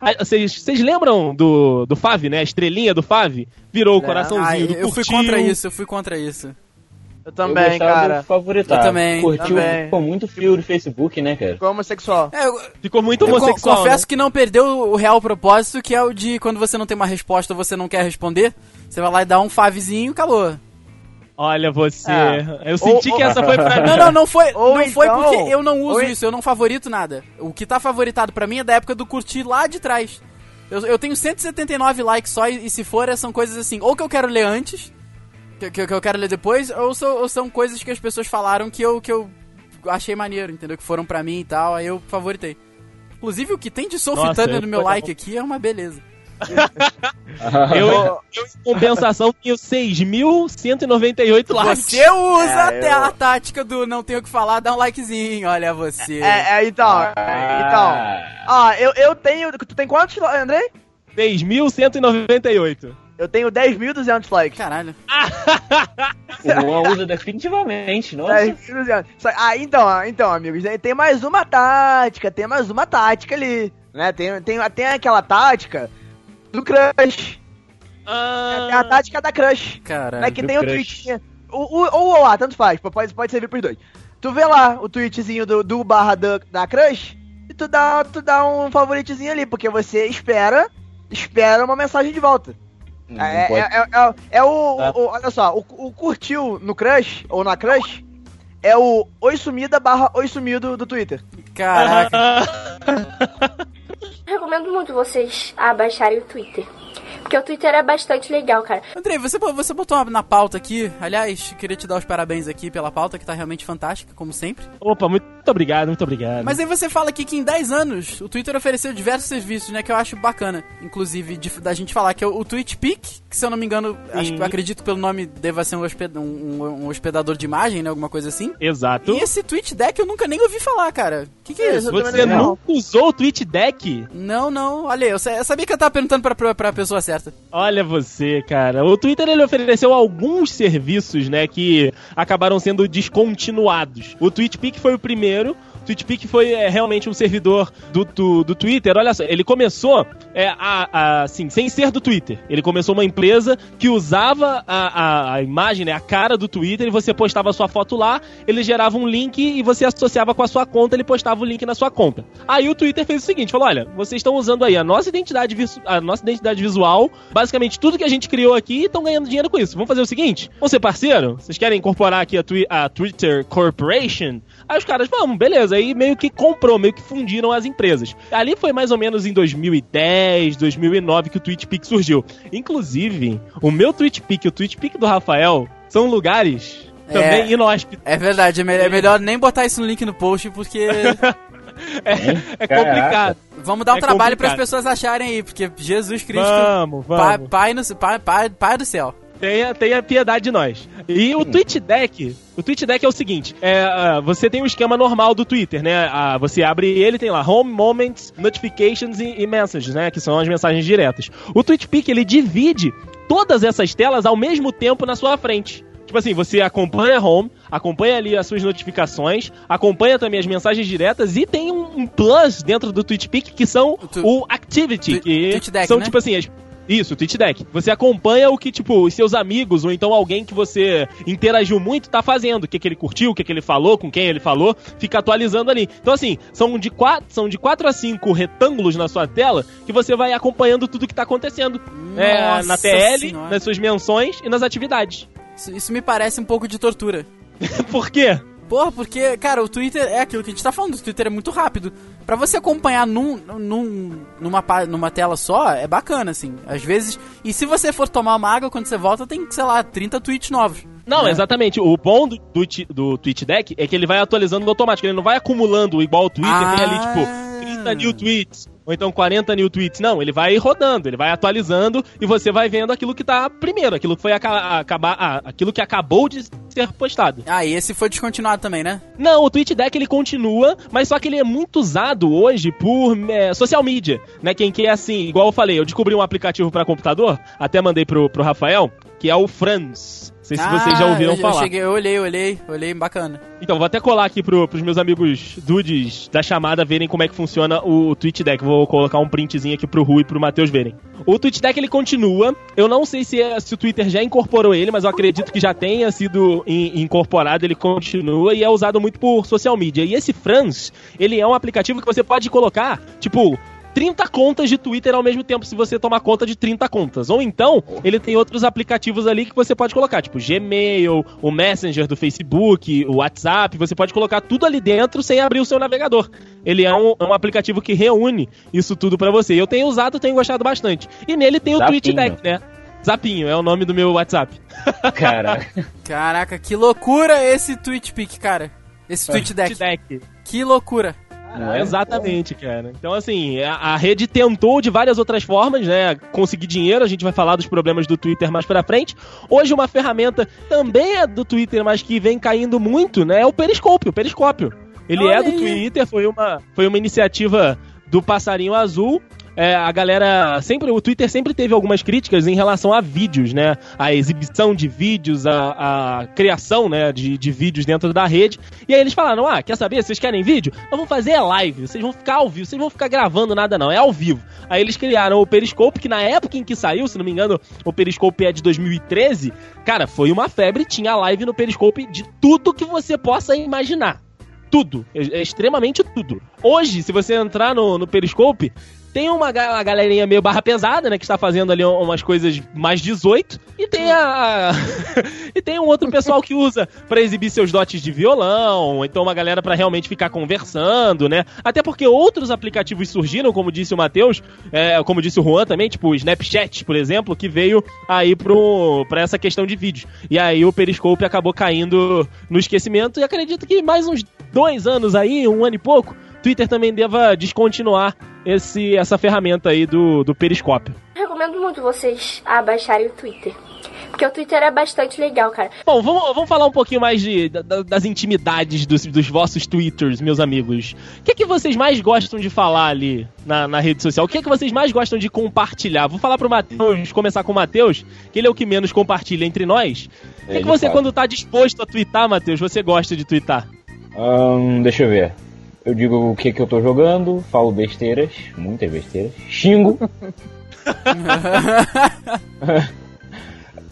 Ah, Vocês lembram do, do Fav, né, a estrelinha do Fav? Virou o coraçãozinho Ah, do eu fui curtiu. contra isso, eu fui contra isso. Eu Eu também, gostava cara. favoritar. Eu também, Curtiu, também. ficou muito fio do Facebook, né, cara? Ficou homossexual. É, eu, Ficou muito eu co- homossexual. confesso né? que não perdeu o real propósito, que é o de quando você não tem uma resposta ou você não quer responder, você vai lá e dá um favezinho e acabou. Olha você. Ah. Eu senti Ou- que essa foi pra mim. Não, não, não foi, Ou não foi então- porque eu não uso ou- isso, eu não favorito nada. O que tá favoritado pra mim é da época do curtir lá de trás. Eu, eu tenho 179 likes só e, e se for, são coisas assim, ou que eu quero ler antes, que, que- que eu quero ler depois, ou, são- ou são coisas que as pessoas falaram que eu, que eu achei maneiro, entendeu? Que foram pra mim e tal, aí eu favoritei. Inclusive o que tem de Sophie Nossa, no meu like aqui é uma beleza. Eu, eu, em compensação, tenho 6.198 likes. Você usa É, até eu- a tática do não tenho o que falar, dá um likezinho, olha você. É, é, então, é, então. Ah, eu, eu tenho. Tu tem quantos, Andrei? 6.198. Eu tenho 10.200 likes. Caralho. O Juan usa definitivamente, nossa. 10.200. Só- Ah, então, ah, então, amigos, né, tem mais uma tática, tem mais uma tática ali. Né? Tem, tem, tem aquela tática do crush. Ah, Tem a tática da crush. Caralho. né, que tem o crush. O, o, ou o lá, tanto faz, pode, pode servir pros dois. Tu vê lá o tweetzinho do, do barra da, da crush e tu dá, tu dá um favoritezinho ali, porque você espera, espera uma mensagem de volta. É, pode- é, é, é- é o, Tá. o- Olha só, o, o curtiu no crush, ou na crush, é o oi sumida barra oi sumido do Twitter. Caraca. Recomendo muito vocês abaixarem o Twitter. Porque o Twitter é bastante legal, cara. Andrei, você, você botou uma na pauta aqui. Aliás, queria te dar os parabéns aqui pela pauta, que tá realmente fantástica, como sempre. Opa, muito obrigado, muito obrigado. Mas aí você fala aqui que em 10 anos o Twitter ofereceu diversos serviços, né? Que eu acho bacana. Inclusive, de- da gente falar que é o, o TweetPic, que se eu não me engano, acho, acredito pelo nome, deva ser um, hosped- um- um- hospedador de imagem, né? Alguma coisa assim. Exato. E esse TweetDeck eu nunca nem ouvi falar, cara. O que, que é isso? Você não. nunca usou o TweetDeck? Não, não. Olha, eu, eu sabia que eu tava perguntando pra, pra, pra pessoa certa. Olha você, cara. O Twitter ele ofereceu alguns serviços, né, que acabaram sendo descontinuados. O TweetPic foi o primeiro. O TweetPic foi é, realmente um servidor do, do, do Twitter. Olha só, ele começou é, a, a, assim, sem ser do Twitter. Ele começou uma empresa que usava a, a, a imagem, né, a cara do Twitter, e você postava a sua foto lá, ele gerava um link e você associava com a sua conta, ele postava o link na sua conta. Aí o Twitter fez o seguinte, falou, olha, vocês estão usando aí a nossa identidade, a nossa identidade visual, basicamente tudo que a gente criou aqui e estão ganhando dinheiro com isso. Vamos fazer o seguinte, vamos ser parceiro? Vocês querem incorporar aqui a, Twi- a Twitter Corporation? Aí os caras, vamos, beleza. Aí meio que comprou, meio que fundiram as empresas. Ali foi mais ou menos em 2010, 2009 que o TweetPic surgiu. Inclusive, o meu TweetPic e o TweetPic do Rafael são lugares também É. inóspitos. É verdade, é, me- é melhor nem botar isso no link no post, porque É Caraca. complicado. vamos dar um É trabalho para as pessoas acharem aí, porque Jesus Cristo, Vamos, pai, vamos. pai, no, pai, pai, pai do céu. Tenha, tenha piedade de nós. E o TweetDeck, o TweetDeck é o seguinte, é, ah, você tem o esquema normal do Twitter, né? Ah, você abre ele, tem lá Home, Moments, Notifications e, e Messages, né? Que são as mensagens diretas. O TweetPic, ele divide todas essas telas ao mesmo tempo na sua frente. Tipo assim, você acompanha Home, acompanha ali as suas notificações, acompanha também as mensagens diretas e tem um, um plus dentro do TweetPic que são O tu- o Activity, Tu- que TweetDeck, são né? tipo assim, as isso, o TweetDeck. Você acompanha o que, tipo, os seus amigos ou então alguém que você interagiu muito tá fazendo. O que, que ele curtiu, o que, que ele falou, com quem ele falou, fica atualizando ali. Então, assim, são de quatro, são de quatro a cinco retângulos na sua tela que você vai acompanhando tudo que tá acontecendo. É, na TL, Senhora. nas suas menções e nas atividades. Isso, isso me parece um pouco de tortura. Por quê? Porra, porque, cara, o Twitter é aquilo que a gente tá falando, o Twitter é muito rápido. Pra você acompanhar num, num, numa, numa tela só, é bacana, assim. Às vezes. E se você for tomar uma água, quando você volta, tem, sei lá, 30 tweets novos. Não, né? exatamente. O bom do, do, do TweetDeck é que ele vai atualizando no automático. Ele não vai acumulando igual o Twitter. Tem ali, Ah. tipo, 30 new tweets, ou então 40 new tweets. Não, ele vai rodando, ele vai atualizando e você vai vendo aquilo que tá primeiro, aquilo que foi aca acabar, ah, aquilo que acabou de ser postado. Ah, e esse foi descontinuado também, né? Não, o Tweet Deck ele continua, mas só que ele é muito usado hoje por é, social media, né? Quem quer assim, igual eu falei, eu descobri um aplicativo para computador, até mandei pro, pro Rafael, que é o Franz. Não sei se vocês já ouviram Ah, eu, falar. Eu, cheguei, eu olhei, olhei, olhei, bacana. Então, vou até colar aqui pro, pros meus amigos dudes da chamada verem como é que funciona o Twitch Deck. Vou colocar um printzinho aqui pro Rui e pro Matheus verem. O Twitch Deck ele continua. Eu não sei se, é- se o Twitter já incorporou ele, mas eu acredito que já tenha sido in- incorporado. Ele continua e é usado muito por social media. E esse Franz, ele é um aplicativo que você pode colocar, tipo. 30 contas de Twitter ao mesmo tempo se você tomar conta de 30 contas. Ou então, ele tem outros aplicativos ali que você pode colocar, tipo Gmail, o Messenger do Facebook, o WhatsApp, você pode colocar tudo ali dentro sem abrir o seu navegador. Ele é um, é um aplicativo que reúne isso tudo pra você. Eu tenho usado, tenho gostado bastante. E nele tem o Zapinho. Twitch Deck, né? Zapinho, é o nome do meu WhatsApp. Cara, Caraca, que loucura esse Twitch Pick, cara. Esse Twitch Deck. Twitch Deck. Que loucura. É, Exatamente, cara. Então, assim, a, a rede tentou de várias outras formas, né? Conseguir dinheiro, a gente vai falar dos problemas do Twitter mais pra frente. Hoje, uma ferramenta também é do Twitter, mas que vem caindo muito, né? É o Periscópio, o Periscópio. Ele Olha é do aí. Twitter, foi uma, foi uma iniciativa do Passarinho Azul. É, a galera sempre, o Twitter sempre teve algumas críticas em relação a vídeos, né? A exibição de vídeos, a, a criação, né, de, de vídeos dentro da rede. E aí eles falaram: ah, quer saber? Vocês querem vídeo? Nós vamos fazer live. Vocês vão ficar ao vivo. Vocês vão ficar gravando nada, não. É ao vivo. Aí eles criaram o Periscope, que na época em que saiu, se não me engano, o Periscope é de 2013. Cara, foi uma febre. Tinha live no Periscope de tudo que você possa imaginar. Tudo. É, é extremamente tudo. Hoje, se você entrar no, no Periscope, tem uma, uma galerinha meio barra pesada, né? Que está fazendo ali umas coisas mais 18. E tem a. e tem um outro pessoal que usa pra exibir seus dotes de violão. Então uma galera pra realmente ficar conversando, né? Até porque outros aplicativos surgiram, como disse o Matheus, é, como disse o Juan também, tipo o Snapchat, por exemplo, que veio aí pro, pra essa questão de vídeos. E aí o Periscope acabou caindo no esquecimento. E acredito que mais uns dois anos aí, um ano e pouco, Twitter também deva descontinuar esse, essa ferramenta aí do, do Periscópio. Recomendo muito vocês a baixarem o Twitter. Porque o Twitter é bastante legal, cara. Bom, vamos, vamos falar um pouquinho mais de, da- da- das intimidades dos, dos vossos twitters, meus amigos. O que é que vocês mais gostam de falar ali na, na rede social? O que é que vocês mais gostam de compartilhar? Vou falar pro Matheus, começar com o Matheus, que ele é o que menos compartilha entre nós. O que, é que você, fala. quando tá disposto a twittar, Matheus, você gosta de twittar? Deixa eu ver. Eu digo o que que eu tô jogando, falo besteiras, muitas besteiras, xingo.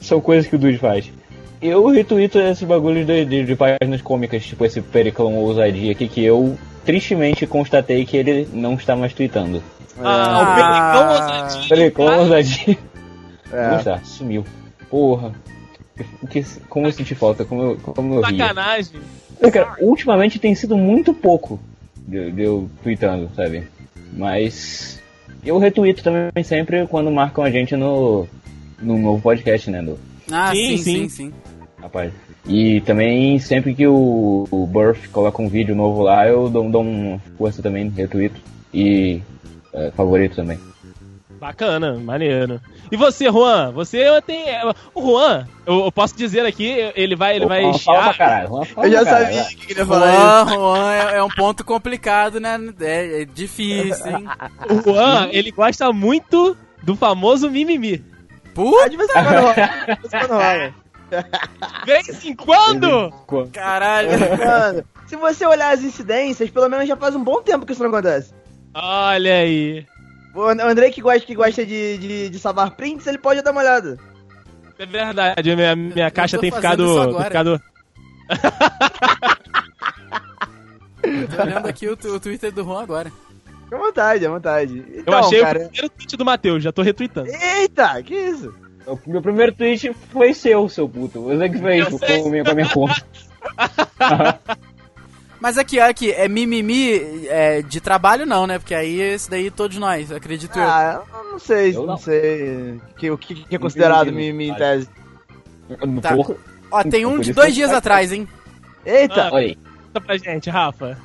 São coisas que o Dude faz. Eu retuito esses bagulhos de, de- de páginas cômicas, tipo esse Periclão Ousadia aqui, que eu tristemente constatei que ele não está mais tweetando. Ah, o Pericão ousadinho. Periclão Ousadia. Não É. está, sumiu. Porra. O que, como eu senti falta, como eu, como eu ria. Sacanagem. Cara, ultimamente tem sido muito pouco de, de eu tweetando, sabe? Mas eu retuito também sempre quando marcam a gente no, no novo podcast, né? Do, Ah, Sim, sim, sim. sim, sim. rapaz. E também sempre que o, o Burf coloca um vídeo novo lá, eu dou, dou uma força também, retuito. E é, favorito também. Bacana, maneiro. E você, Juan? Você tem. O Juan, eu, eu posso dizer aqui, ele vai, ele vai fala pra chiar. caralho. Eu já caralho, sabia vai. que ele ia falar Juan, Juan é, é um ponto complicado, né? É, é difícil, hein? O Juan, ele gosta muito do famoso mimimi. isso. Ah, de vez em quando. De vez em quando! Caralho. Mano, se você olhar as incidências, pelo menos já faz um bom tempo que isso não acontece. Olha aí. O And- o Andrei que gosta, que gosta de, de, de salvar prints, ele pode dar uma olhada. É verdade, minha, minha caixa tem ficado, tem ficado. Tô olhando aqui o, o Twitter do Juan agora. Fica à vontade, à vontade. Eu Então, achei o cara... primeiro tweet do Matheus, já tô retweetando. Eita, que isso? O meu primeiro tweet foi seu, seu puto. Você que fez Eu com com a minha conta. Mas aqui, olha aqui, é mimimi é, de trabalho não, né? Porque aí esse daí todos nós, acredito eu. Ah, eu não sei, Eu não, não. sei. Que, o que, que é considerado Mimimi, mimimi em tese. Tá. Ó, tem um de dois dias atrás, hein? Eita! Ah. Olha aí. Conta pra gente, Rafa.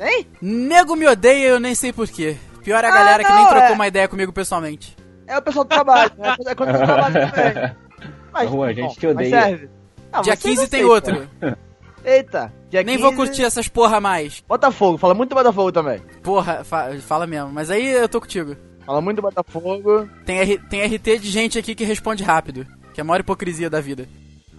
Hein? Nego me odeia, eu nem sei porquê. pior é a galera Ah, que nem não, trocou é. uma ideia comigo pessoalmente. É o pessoal do trabalho, né? É quando eu trabalho também. Mas, Rua, a gente bom, te mas odeia. serve. Ah, Dia vocês 15 não tem sei, outro. pô. Eita, dia Nem 15, vou curtir essas porra mais. Botafogo, fala muito do Botafogo também. Porra, fa- fala mesmo. Mas aí eu tô contigo. Fala muito do Botafogo. Tem, R- tem RT de gente aqui que responde rápido. Que é a maior hipocrisia da vida.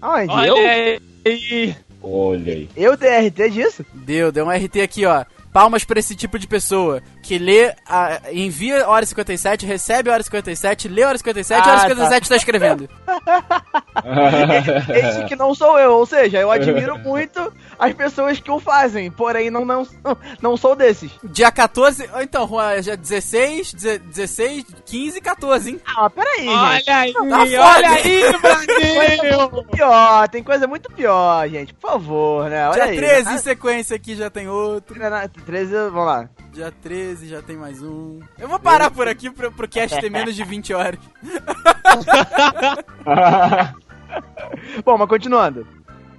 Aonde? Olha Eu? aí. Olha aí. Eu tenho RT disso? Deu, deu um RT aqui, ó. Palmas pra esse tipo de pessoa que lê, a, envia hora 57, recebe hora 57, lê hora 57 e Ah, hora tá. 57 tá escrevendo. Esse que não sou eu, ou seja, eu admiro muito as pessoas que o fazem, porém não, não, não sou desses. Dia 14. ó, Então, Juan, já 16, 16, 15 e 14, hein? Ah, peraí, gente. Olha aí, Tá olha foda. aí, Brasil! Pior, tem coisa muito pior, gente. Por favor, né? Olha Dia aí. 13 em né? sequência aqui já tem outro. 13, vamos lá. Dia 13 já tem mais um. Eu vou parar por aqui pro, pro cast ter menos de 20 horas. Bom, mas continuando.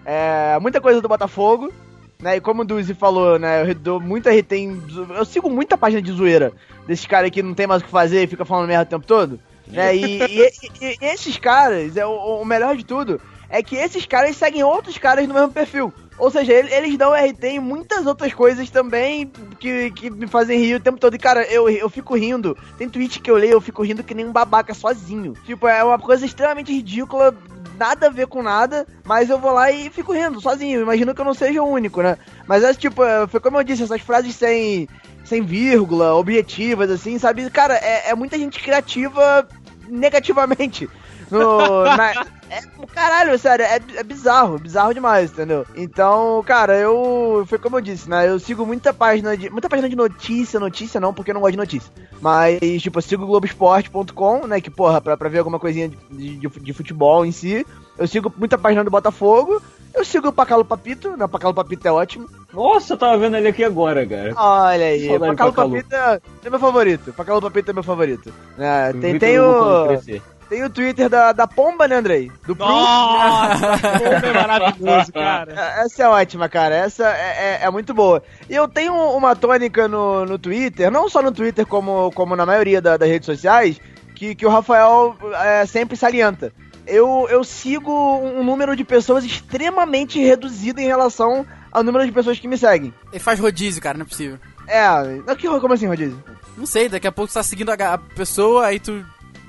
É, muita coisa do Botafogo, né? E como o Duzi falou, né? Eu dou muita zo- Eu sigo muita página de zoeira desses caras que não tem mais o que fazer e fica falando merda o tempo todo. Né? E, e- e- e esses caras, é o, o melhor de tudo, é que esses caras seguem outros caras no mesmo perfil. Ou seja, ele- eles dão RT em muitas outras coisas também que, que me fazem rir o tempo todo. E, cara, eu, eu fico rindo. Tem tweet que eu leio, eu fico rindo que nem um babaca sozinho. Tipo, é uma coisa extremamente ridícula, nada a ver com nada, mas eu vou lá e fico rindo sozinho. Imagino que eu não seja o único, né? Mas é tipo, é, foi como eu disse, essas frases sem, sem vírgula, objetivas, assim, sabe? Cara, é, é muita gente criativa negativamente. No, na- é, caralho, sério, é, é bizarro, bizarro demais, entendeu? Então, cara, eu. Foi como eu disse, né? Eu sigo muita página de. Muita página de notícia, notícia não, porque eu não gosto de notícia. Mas, tipo, eu sigo o Globoesporte.com, né? Que, porra, pra, pra ver alguma coisinha de, de, de futebol em si. Eu sigo muita página do Botafogo. Eu sigo o Pacalo Papito, né? O Pacalo Papito é ótimo. Nossa, eu tava vendo ele aqui agora, cara. Olha aí, Saudade Pacalo Pacalo. Papito é, é meu favorito. Pacalo Papito é meu favorito. É, tem, tem, o, crescer. Tem o Twitter da, da Pomba, né, Andrei? Do Pru. Nossa, como é maravilhoso, cara. É, Essa é ótima, cara. Essa é, é, é muito boa. E eu tenho uma tônica no, no Twitter, não só no Twitter, como, como na maioria da- das redes sociais, que, que o Rafael é, sempre salienta. Eu, eu sigo um número de pessoas extremamente reduzido em relação ao número de pessoas que me seguem. Ele faz rodízio, cara, não é possível. É, não, que- como assim, Rodízio? Não sei, daqui a pouco tu tá seguindo a, a pessoa, aí tu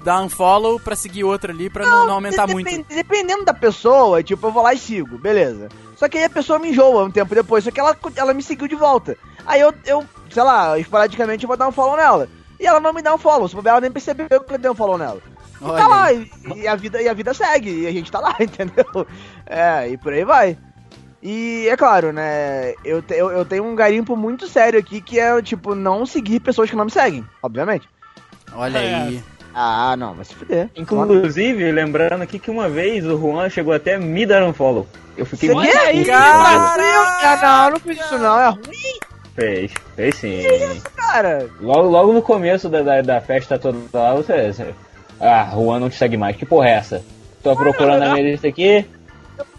dá um follow pra seguir outra ali pra não, não aumentar de- muito. depen- Dependendo da pessoa, tipo, eu vou lá e sigo, beleza. Só que aí a pessoa me enjoa um tempo depois, só que ela, ela me seguiu de volta. Aí eu, eu, sei lá, esporadicamente eu vou dar um follow nela. E ela não me dá um follow, se bobear, ela nem percebeu que eu dei um follow nela. E Olha tá lá, e, e a vida, e a vida segue, e a gente tá lá, entendeu? É, e por aí vai. E é claro, né, eu, te- eu, eu tenho um garimpo muito sério aqui que é, tipo, não seguir pessoas que não me seguem, obviamente. Olha É. aí. Ah, não, vai se fuder. Inclusive, lembrando aqui que uma vez o Juan chegou até me dar um follow. Eu fiquei Você muito quer? puto. Ah, não, não fiz isso não, é ruim, Fez, fez sim. cara. Logo, logo no começo da, da, da festa toda lá, você, você. Ah, Juan não te segue mais. Que porra é essa? Tô procurando a minha lista aqui.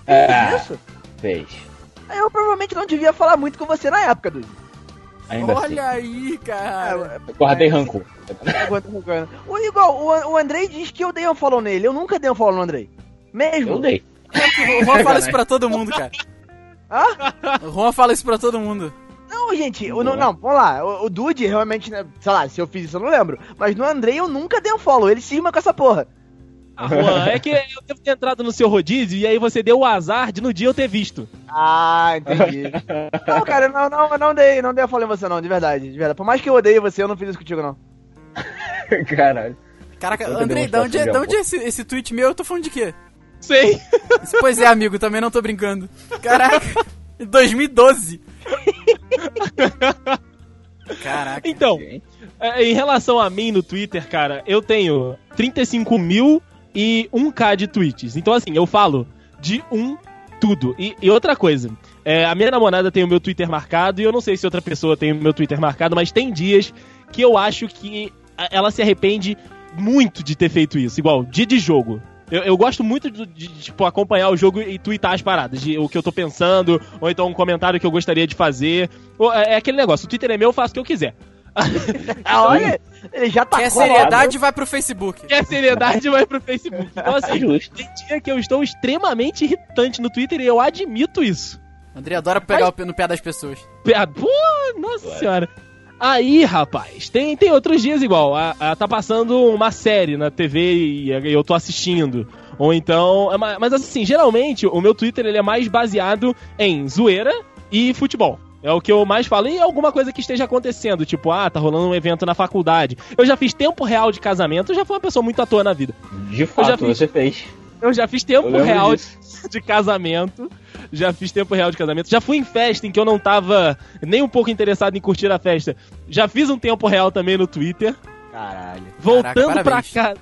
Ah, Isso? fez. Eu provavelmente não devia falar muito com você na época, Dudu. Ainda Olha aí, cara. É, assim. Guardei rancor. Aguenta, aguenta. O igual, o, o Andrei diz que eu dei um follow nele. Eu nunca dei um follow no Andrei. Mesmo. Eu dei. O Juan fala isso pra todo mundo, cara. Hã? O Juan fala isso pra todo mundo. Não, gente, o, não, não, vamos lá. O, o Dude realmente, né, sei lá, se eu fiz isso eu não lembro. Mas no Andrei eu nunca dei um follow. Ele cisma com essa porra. Ah, Juan, é que eu devo ter entrado no seu rodízio e aí você deu o azar de no dia eu ter visto. Ah, entendi. não, cara, não, não, não dei, não dei a follow em você não, de verdade, de verdade. Por mais que eu odeie você, eu não fiz isso contigo não. Caralho. Caraca, Andrei, também da não onde, é- onde é esse, esse tweet meu? Eu tô falando de quê? Sei. Pois é, amigo, também não tô brincando. Caraca, 2012. Caraca. Então, é, em relação a mim no Twitter, cara, eu tenho 35 mil e 1k de tweets. Então, assim, eu falo de um tudo. E, e outra coisa, é, a minha namorada tem o meu Twitter marcado e eu não sei se outra pessoa tem o meu Twitter marcado, mas tem dias que eu acho que ela se arrepende muito de ter feito isso. Igual, dia de jogo. Eu, eu gosto muito de, de, tipo, acompanhar o jogo e twittar as paradas, de, o que eu tô pensando, ou então um comentário que eu gostaria de fazer. Ou, é, é aquele negócio, o Twitter é meu, eu faço o que eu quiser. Ah, olha, ele já tá Quer seriedade, vai pro Facebook. Que a seriedade vai pro Facebook. Então, É assim, justo. tem dia que eu estou extremamente irritante no Twitter e eu admito isso. André adora pegar o pé- no pé das pessoas. Pé- Pô, nossa senhora. Aí, rapaz, tem, tem outros dias igual. A, a- tá passando uma série na TV e, e eu tô assistindo. Ou então. é ma- Mas assim, geralmente o meu Twitter ele é mais baseado em zoeira e futebol. É o que eu mais falo. E alguma coisa que esteja acontecendo. Tipo, ah, tá rolando um evento na faculdade. Eu já fiz tempo real de casamento. Eu já fui uma pessoa muito à toa na vida. De fato, já fiz. você fez. Eu já fiz tempo real de, de casamento. Já fiz tempo real de casamento. Já fui em festa em que eu não tava nem um pouco interessado em curtir a festa. Já fiz um tempo real também no Twitter. Caralho. Voltando parabéns. casa.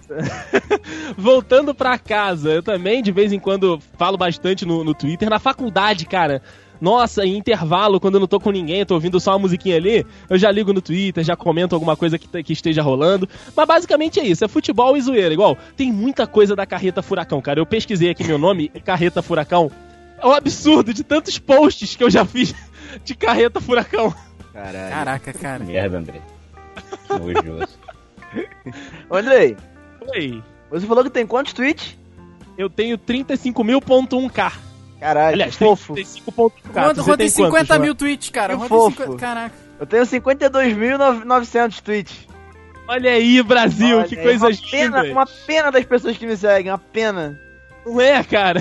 Voltando pra casa, eu também de vez em quando falo bastante no, no Twitter. Na faculdade, cara. Nossa, em intervalo, quando eu não tô com ninguém, tô ouvindo só uma musiquinha ali, eu já ligo no Twitter, já comento alguma coisa que, que esteja rolando. Mas basicamente é isso, é futebol e zoeira. Igual, tem muita coisa da Carreta Furacão, cara. Eu pesquisei aqui meu nome, Carreta Furacão. É um absurdo de tantos posts que eu já fiz de Carreta Furacão. Caralho. Caraca, cara. Merda, André. Nojoso. Andrei, Oi, você falou que tem quantos tweets? eu tenho 35.000.1k. Caralho, Aliás, que fofo. 35.1k. Quanto, quanto tem tem quantos, 50 João? mil tweets, cara? Que fofo. tem 50 Caraca. Eu tenho 52.900 tweets. Olha aí, Brasil, Olha que aí, coisas uma pena, uma pena das pessoas que me seguem, uma pena. Não é, cara?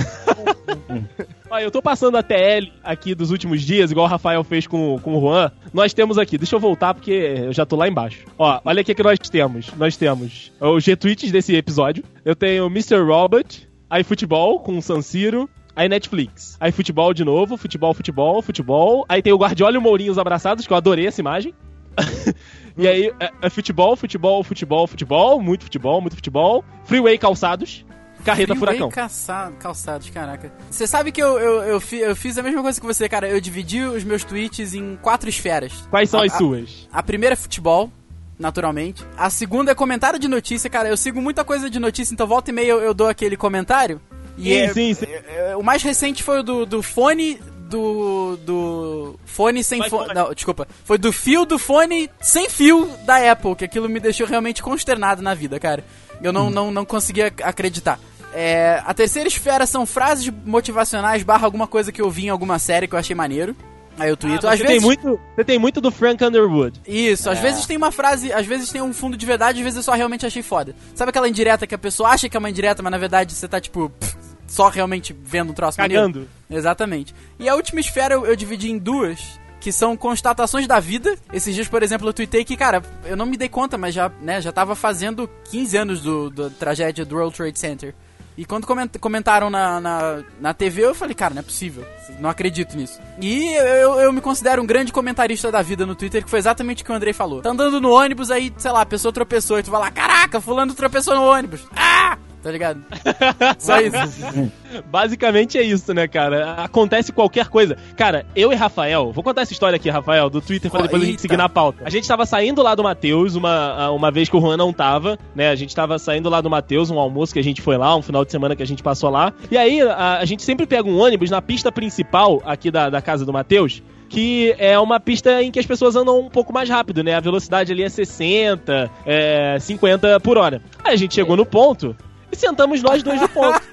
Olha, eu tô passando a TL aqui dos últimos dias, igual o Rafael fez com, com o Juan. Nós temos aqui, deixa eu voltar porque eu já tô lá embaixo. Ó, olha aqui que nós temos. Nós temos os retweets desse episódio. Eu tenho Mr. Robert, aí futebol com o San Siro. Aí Netflix. Aí futebol de novo, futebol, futebol, futebol. Aí tem o Guardiola e o Mourinho os abraçados, que eu adorei essa imagem. e aí é, é futebol, futebol, futebol, futebol, muito futebol, muito futebol. Freeway calçados. Carreta Freeway furacão. caça- calçados, caraca. Você sabe que eu, eu, eu, fi- eu fiz a mesma coisa que você, cara. Eu dividi os meus tweets em quatro esferas. Quais são A- as a- suas? A primeira é futebol, naturalmente. A segunda é comentário de notícia, cara. Eu sigo muita coisa de notícia, então volta e meia eu, eu dou aquele comentário. E Sim, é- sim, sim. é- é- o mais recente foi o do, do fone do. do. fone sem fone. Não, desculpa. Foi do fio do fone sem fio da Apple, que aquilo me deixou realmente consternado na vida, cara. Eu Hum. não, não, não conseguia acreditar. É, a terceira esfera são frases motivacionais barra alguma coisa que eu vi em alguma série que eu achei maneiro. Aí eu tweeto. Ah, às você, vezes, tem muito, você tem muito do Frank Underwood. isso, às vezes tem uma frase, às vezes tem um fundo de verdade, às vezes eu só realmente achei foda. Sabe aquela indireta que a pessoa acha que é uma indireta, mas na verdade você tá, tipo, pff, só realmente vendo um troço maneiro? Cagando. Exatamente. E a última esfera eu, eu dividi em duas, que são constatações da vida. Esses dias, por exemplo, eu tuitei que, cara, eu não me dei conta, mas já, né, já tava fazendo 15 anos do, do tragédia do World Trade Center. E quando coment- comentaram na, na, na TV, eu falei, cara, não é possível. Não acredito nisso. E eu, eu me considero um grande comentarista da vida no Twitter, que foi exatamente o que o Andrei falou. Tá andando no ônibus, aí, sei lá, a pessoa tropeçou, e tu vai lá, caraca, fulano tropeçou no ônibus. Ah! Tá ligado? Só isso. Basicamente é isso, né, cara? Acontece qualquer coisa. Cara, eu e Rafael, vou contar essa história aqui, Rafael, do Twitter, pra depois a gente eita. seguir na pauta. A gente tava saindo lá do Matheus, uma, uma vez que o Juan não tava, né? A gente tava saindo lá do Matheus, um almoço que a gente foi lá, um final de semana que a gente passou lá. E aí, a, a gente sempre pega um ônibus na pista principal aqui da, da casa do Matheus. Que é uma pista em que as pessoas andam um pouco mais rápido, né? A velocidade ali é 60, é, 50 por hora. Aí a gente chegou no ponto sentamos nós dois no ponto.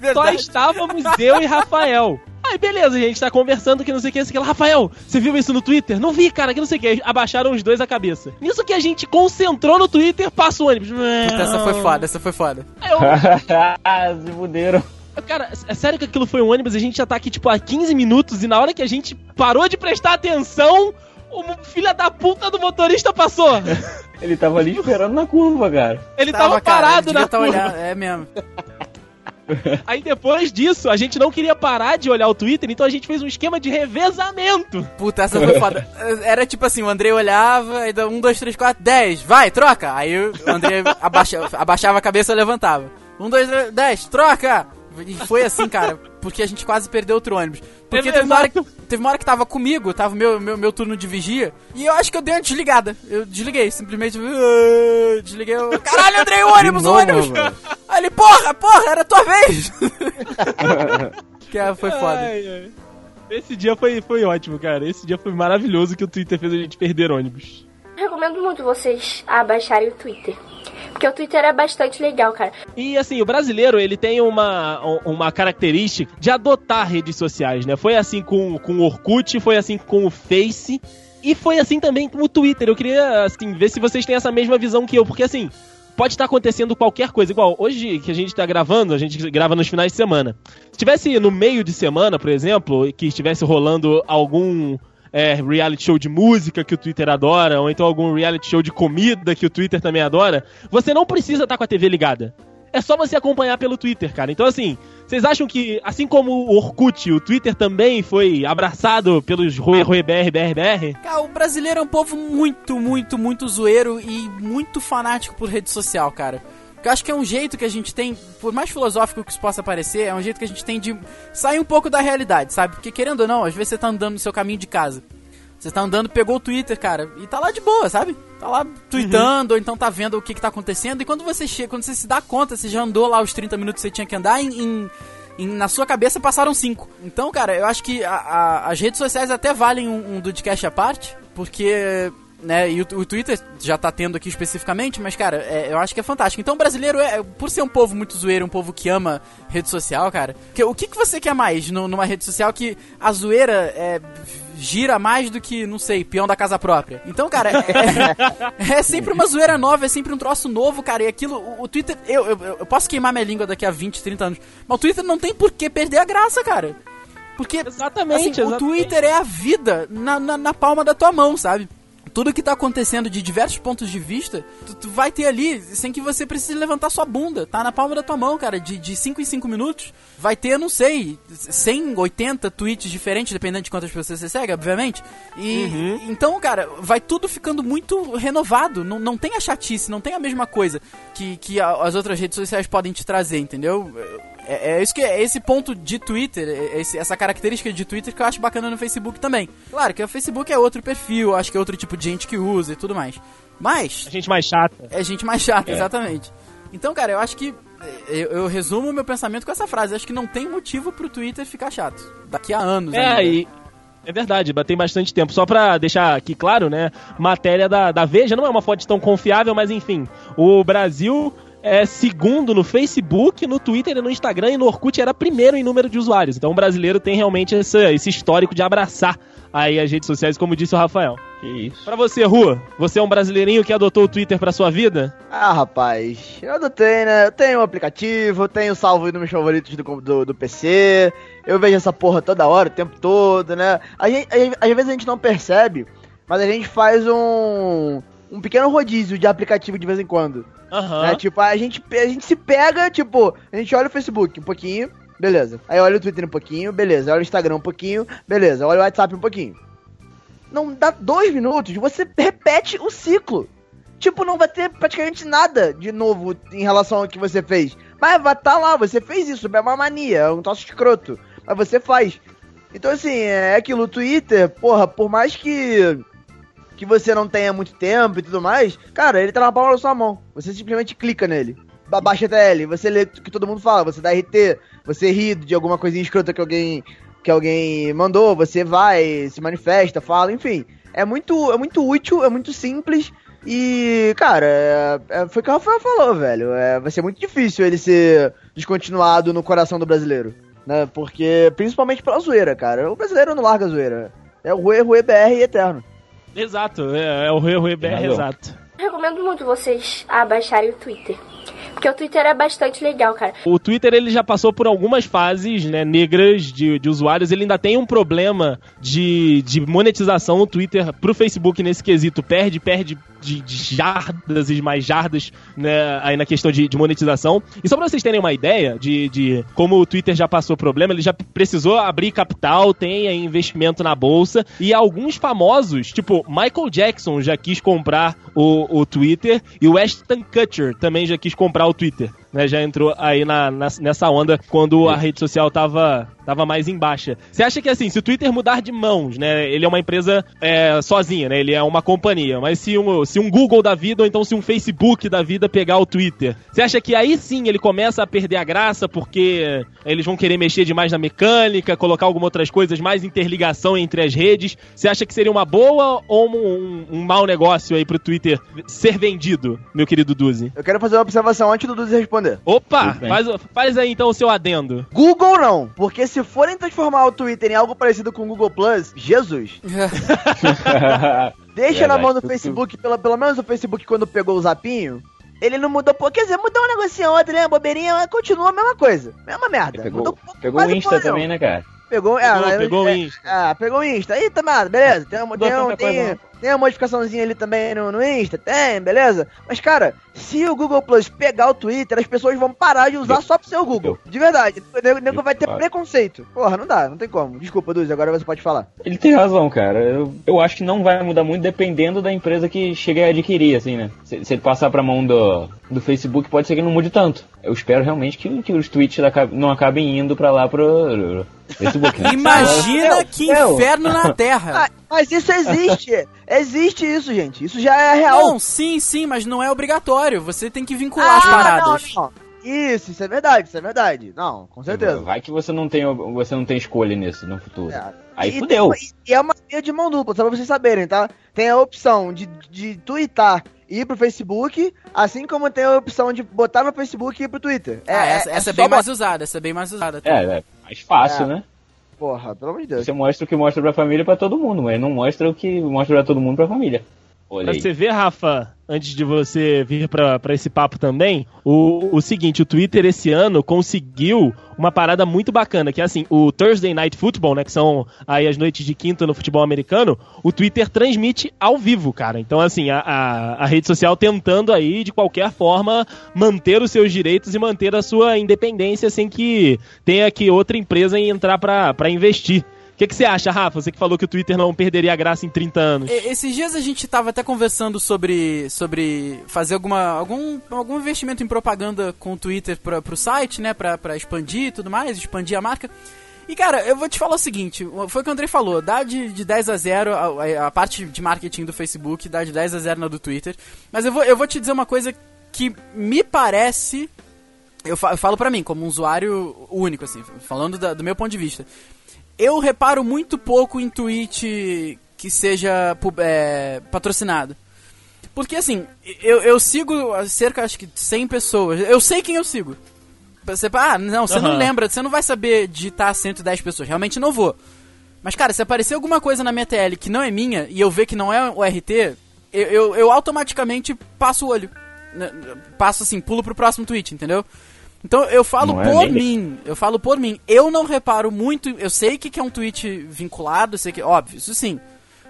É Só estávamos eu e Rafael. Aí, beleza, a gente tá conversando que não sei o que, não sei o que. lá. Rafael, você viu isso no Twitter? Não vi, cara, que não sei o que. Abaixaram os dois a cabeça. Nisso que a gente concentrou no Twitter, passa o ônibus. Puta, essa foi foda, essa foi foda. Aí eu, Se fuderam. cara, é sério que aquilo foi um ônibus? A gente já tá aqui, tipo, há 15 minutos e na hora que a gente parou de prestar atenção, o filho da puta do motorista passou. Ele tava ali esperando na curva, cara. Ele tava, cara, parado ele devia na tá curva. olhando, É mesmo. Aí depois disso, a gente não queria parar de olhar o Twitter, então a gente fez um esquema de revezamento. Puta, essa foi foda. Era tipo assim, o Andrei olhava, aí dá um, dois, três, quatro, dez, vai, troca! Aí o Andrei abaixa, abaixava a cabeça e levantava. Um, dois, três, dez, troca! E foi assim, cara, porque a gente quase perdeu outro ônibus. Porque teve uma, hora teve uma hora que tava comigo, tava o meu, meu, meu turno de vigia, e eu acho que eu dei uma desligada. Eu desliguei, simplesmente. "Ah", Desliguei. Eu, Caralho, Andrei, o ônibus, o ônibus! velho. Aí ele, porra, porra, era a tua vez! que é, foi foda. Ai, ai. Esse dia foi, foi ótimo, cara. Esse dia foi maravilhoso que o Twitter fez a gente perder ônibus. Recomendo muito vocês a baixarem o Twitter. Porque o Twitter é bastante legal, cara. E assim, o brasileiro, ele tem uma, uma característica de adotar redes sociais, né? Foi assim com, com o Orkut, foi assim com o Face. E foi assim também com o Twitter. Eu queria, assim, ver se vocês têm essa mesma visão que eu. Porque, assim, pode estar acontecendo qualquer coisa. Igual, hoje que a gente está gravando, a gente grava nos finais de semana. Se tivesse no meio de semana, por exemplo, que estivesse rolando algum é, reality show de música que o Twitter adora, ou então algum reality show de comida que o Twitter também adora, você não precisa estar com a TV ligada. É só você acompanhar pelo Twitter, cara. Então, assim, vocês acham que, assim como o Orkut, o Twitter também foi abraçado pelos Rui, Rui BR, BR, BR? Cara, o brasileiro é um povo muito, muito, muito zoeiro e muito fanático por rede social, cara. Eu acho que é um jeito que a gente tem, por mais filosófico que isso possa parecer, é um jeito que a gente tem de sair um pouco da realidade, sabe? Porque querendo ou não, às vezes você tá andando no seu caminho de casa. Você tá andando, pegou o Twitter, cara, e tá lá de boa, sabe? Tá lá tweetando, uhum. ou então tá vendo o que, que tá acontecendo. E quando você chega, quando você se dá conta, você já andou lá os 30 minutos que você tinha que andar, em, em, na sua cabeça passaram 5. Então, cara, eu acho que a, a, as redes sociais até valem um, um Dudcast à parte, porque né? E o, o, Twitter já tá tendo aqui especificamente, mas, cara, é, eu acho que é fantástico. Então, o brasileiro, é, por ser um povo muito zoeiro, um povo que ama rede social, cara, que, o que, que você quer mais no, numa rede social que a zoeira é, gira mais do que, não sei, peão da casa própria? Então, cara, é, é, é sempre uma zoeira nova, é sempre um troço novo, cara, e aquilo, o, o Twitter, eu, eu, eu posso queimar minha língua daqui a 20, 30 anos, mas o Twitter não tem por que perder a graça, cara. Porque, exatamente, assim, exatamente. o Twitter é a vida na, na, na palma da tua mão, sabe? Tudo que tá acontecendo de diversos pontos de vista, tu, tu, vai ter ali, sem que você precise levantar sua bunda. Tá na palma da tua mão, cara. De 5 em 5 minutos, vai ter, não sei, 100, 80 tweets diferentes, dependendo de quantas pessoas você segue, obviamente. E uhum. então, cara, vai tudo ficando muito renovado. Não, não tem a chatice, não tem a mesma coisa que, que as outras redes sociais podem te trazer, entendeu? É, é, isso que é esse ponto de Twitter, é, esse, essa característica de Twitter que eu acho bacana no Facebook também. Claro que o Facebook é outro perfil, acho que é outro tipo de gente que usa e tudo mais. Mas. É gente mais chata. É gente mais chata, é. exatamente. Então, cara, eu acho que. É, eu, eu resumo o meu pensamento com essa frase. Eu acho que não tem motivo pro Twitter ficar chato. Daqui a anos. É, ainda. e. É verdade, tem bastante tempo. Só pra deixar aqui claro, né? Matéria da, da Veja não é uma fonte tão confiável, mas enfim. O Brasil é segundo no Facebook, no Twitter e no Instagram, e no Orkut era primeiro em número de usuários. Então o brasileiro tem realmente esse, esse histórico de abraçar aí as redes sociais, como disse o Rafael. Que isso. Pra você, Rua, você é um brasileirinho que adotou o Twitter pra sua vida? Ah, rapaz, eu adotei, né? Eu tenho um aplicativo, tenho salvo nos meus favoritos do, do, do, PC, eu vejo essa porra toda hora, o tempo todo, né? A gente, às vezes a gente não percebe, mas a gente faz um, um pequeno rodízio de aplicativo de vez em quando. Uhum. Né? Tipo, a gente, a gente se pega, tipo, a gente olha o Facebook um pouquinho, beleza. Aí olha o Twitter um pouquinho, beleza. Olha o Instagram um pouquinho, beleza. Olha o WhatsApp um pouquinho. Não dá dois minutos, você repete o ciclo. Tipo, não vai ter praticamente nada de novo em relação ao que você fez. Mas vai tá lá, você fez isso, é uma mania, é um troço escroto. Mas você faz. Então, assim, é aquilo, o Twitter, porra, por mais que que você não tenha muito tempo e tudo mais, cara, ele tá na palma da sua mão. Você simplesmente clica nele. Baixa até ele, você lê o que todo mundo fala, você dá RT, você ri de alguma coisinha escrota que alguém que alguém mandou, você vai, se manifesta, fala, enfim. É muito, é muito útil, é muito simples e, cara, é, é, foi o que o Rafael falou, velho. É, vai ser muito difícil ele ser descontinuado no coração do brasileiro. Né? Porque, principalmente pela zoeira, cara. O brasileiro não larga a zoeira. É o Rue, Rue BR eterno. Exato, é, é o Rui Rui BR, exato. Recomendo muito vocês a baixarem o Twitter. Porque o Twitter é bastante legal, cara. O Twitter ele já passou por algumas fases né, negras de, de usuários. Ele ainda tem um problema de, de monetização. O Twitter pro Facebook nesse quesito perde, perde de, de jardas e mais jardas né, aí na questão de, de, monetização. E só pra vocês terem uma ideia de, de como o Twitter já passou problema, ele já precisou abrir capital, tem investimento na bolsa. E alguns famosos, tipo Michael Jackson já quis comprar o, o Twitter e o Ashton Kutcher também já quis comprar o Twitter. Né, já entrou aí na, na- nessa onda quando a rede social tava, tava mais em baixa. Você acha que assim, se o Twitter mudar de mãos, né, ele é uma empresa é, sozinha, né, ele é uma companhia, mas se um, se um Google da vida ou então se um Facebook da vida pegar o Twitter, você acha que aí sim ele começa a perder a graça porque eles vão querer mexer demais na mecânica, colocar algumas outras coisas, mais interligação entre as redes? Você acha que seria uma boa ou um, um, um mau negócio aí pro Twitter ser vendido, meu querido Duzi? Eu quero fazer uma observação antes do Dudu responder. Opa, Tudo bem. faz, faz aí então o seu adendo. Google não, porque se forem transformar o Twitter em algo parecido com o Google Plus, Jesus. Deixa na Verdade, mão do Facebook, pelo, pelo menos o Facebook quando pegou o zapinho, ele não mudou, pô, quer dizer, mudou um negocinho ou outro, né, bobeirinha, mas continua a mesma coisa. Mesma merda. Pegou, Mudou pouco, pegou o Insta porra também, nenhuma. né, cara? Pegou, é, Pegou, mas- pegou o é, Insta. Ah, pegou o Insta. Aí, tomado, beleza. Tem, tem, um- tem, não. Tem uma modificaçãozinha ali também no, no Insta, tem, beleza. Mas, cara, se o Google Plus pegar o Twitter, as pessoas vão parar de usar só pro seu Google. De verdade. O nego, vai ter preconceito. Porra, não dá, não tem como. Desculpa, Duzi, agora você pode falar. Ele tem razão, cara. Eu, eu acho que não vai mudar muito dependendo da empresa que chega a adquirir, assim, né? Se, se ele passar pra mão do, do Facebook, pode ser que não mude tanto. Eu espero realmente que, que os tweets não acabem indo pra lá pro Imagina que inferno na Terra. Ah, mas isso existe. existe isso, gente. Isso já é real. Não, sim, sim, mas não é obrigatório. Você tem que vincular as paradas. Ah, Não, não. Isso, isso é verdade, isso é verdade. Não, com certeza. Vai que você não tem, você não tem escolha nisso no futuro. É. Aí E fudeu. tem- E é uma via de mão dupla, só pra vocês saberem, tá? Tem a opção de, de twittar e ir pro Facebook, assim como tem a opção de botar no Facebook e ir pro Twitter. Ah, essa, essa é, bem mais usada, essa é bem mais usada. É, é mais fácil, É. né? Porra, pelo amor de Deus. Você mostra o que mostra pra família pra todo mundo, mas não mostra o que mostra pra todo mundo pra família. Olha Pra você ver, Rafa, antes de você vir pra, pra esse papo também, o, o seguinte, o Twitter esse ano conseguiu uma parada muito bacana, que é assim, o Thursday Night Football, né, que são aí as noites de quinta no futebol americano, o Twitter transmite ao vivo, cara. Então, assim, a, a, a rede social tentando aí, de qualquer forma, manter os seus direitos e manter a sua independência sem que tenha que outra empresa entrar pra investir. O que, que você acha, Rafa? Você que falou que o Twitter não perderia a graça em 30 anos. Esses dias a gente tava até conversando sobre, sobre fazer alguma, algum, algum investimento em propaganda com o Twitter pra, pro site, né? Pra, pra expandir e tudo mais, expandir a marca. E cara, eu vou te falar o seguinte: foi o que o Andrei falou, dá de, de 10 a 0 a, a- parte de marketing do Facebook, dá de 10 a 0 na do Twitter. Mas eu vou, eu vou te dizer uma coisa que me parece. Eu falo pra mim, como um usuário único, assim, falando da- do meu ponto de vista. Eu reparo muito pouco em tweet que seja é, patrocinado. Porque assim, eu, eu sigo cerca acho que de 100 pessoas. Eu sei quem eu sigo. Você, ah, não, você não Aham. lembra, você não vai saber digitar 110 pessoas. Realmente não vou. Mas, cara, se aparecer alguma coisa na minha TL que não é minha e eu ver que não é o RT, eu, eu, eu automaticamente passo o olho. Né, Passo assim, pulo pro próximo tweet, entendeu? Então eu falo Não é por nem- mim, eu falo por mim. Eu não reparo muito, eu sei que, que é um tweet vinculado, sei que, óbvio, isso sim.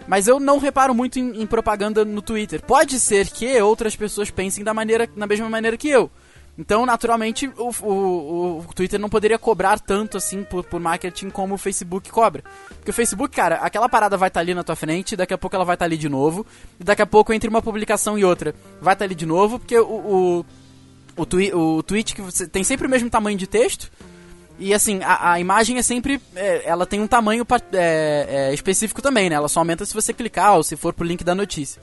Mas eu não reparo muito em, em propaganda no Twitter. Pode ser que outras pessoas pensem da maneira, na mesma maneira que eu. Então, naturalmente, o, o, o Twitter não poderia cobrar tanto assim por, por marketing como o Facebook cobra. Porque o Facebook, cara, aquela parada vai estar ali na tua frente, daqui a pouco ela vai estar ali de novo, e daqui a pouco, entre uma publicação e outra, vai estar ali de novo, porque o, o, o, twi o tweet que você tem sempre o mesmo tamanho de texto. E assim, a, a imagem é sempre. é, ela tem um tamanho é, é, específico também, né? Ela só aumenta se você clicar ou se for pro link da notícia.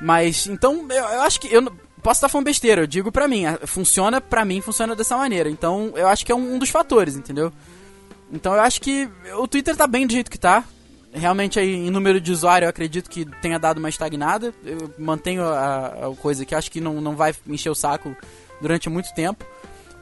Mas, então, eu, eu acho que. Eu posso estar falando besteira, eu digo pra mim. Funciona, pra mim, funciona dessa maneira. Então, eu acho que é um, um dos fatores, entendeu? Então, eu acho que o Twitter tá bem do jeito que tá. Realmente, aí, em número de usuário, eu acredito que tenha dado uma estagnada. Eu mantenho a, a coisa que acho que não, não vai encher o saco durante muito tempo.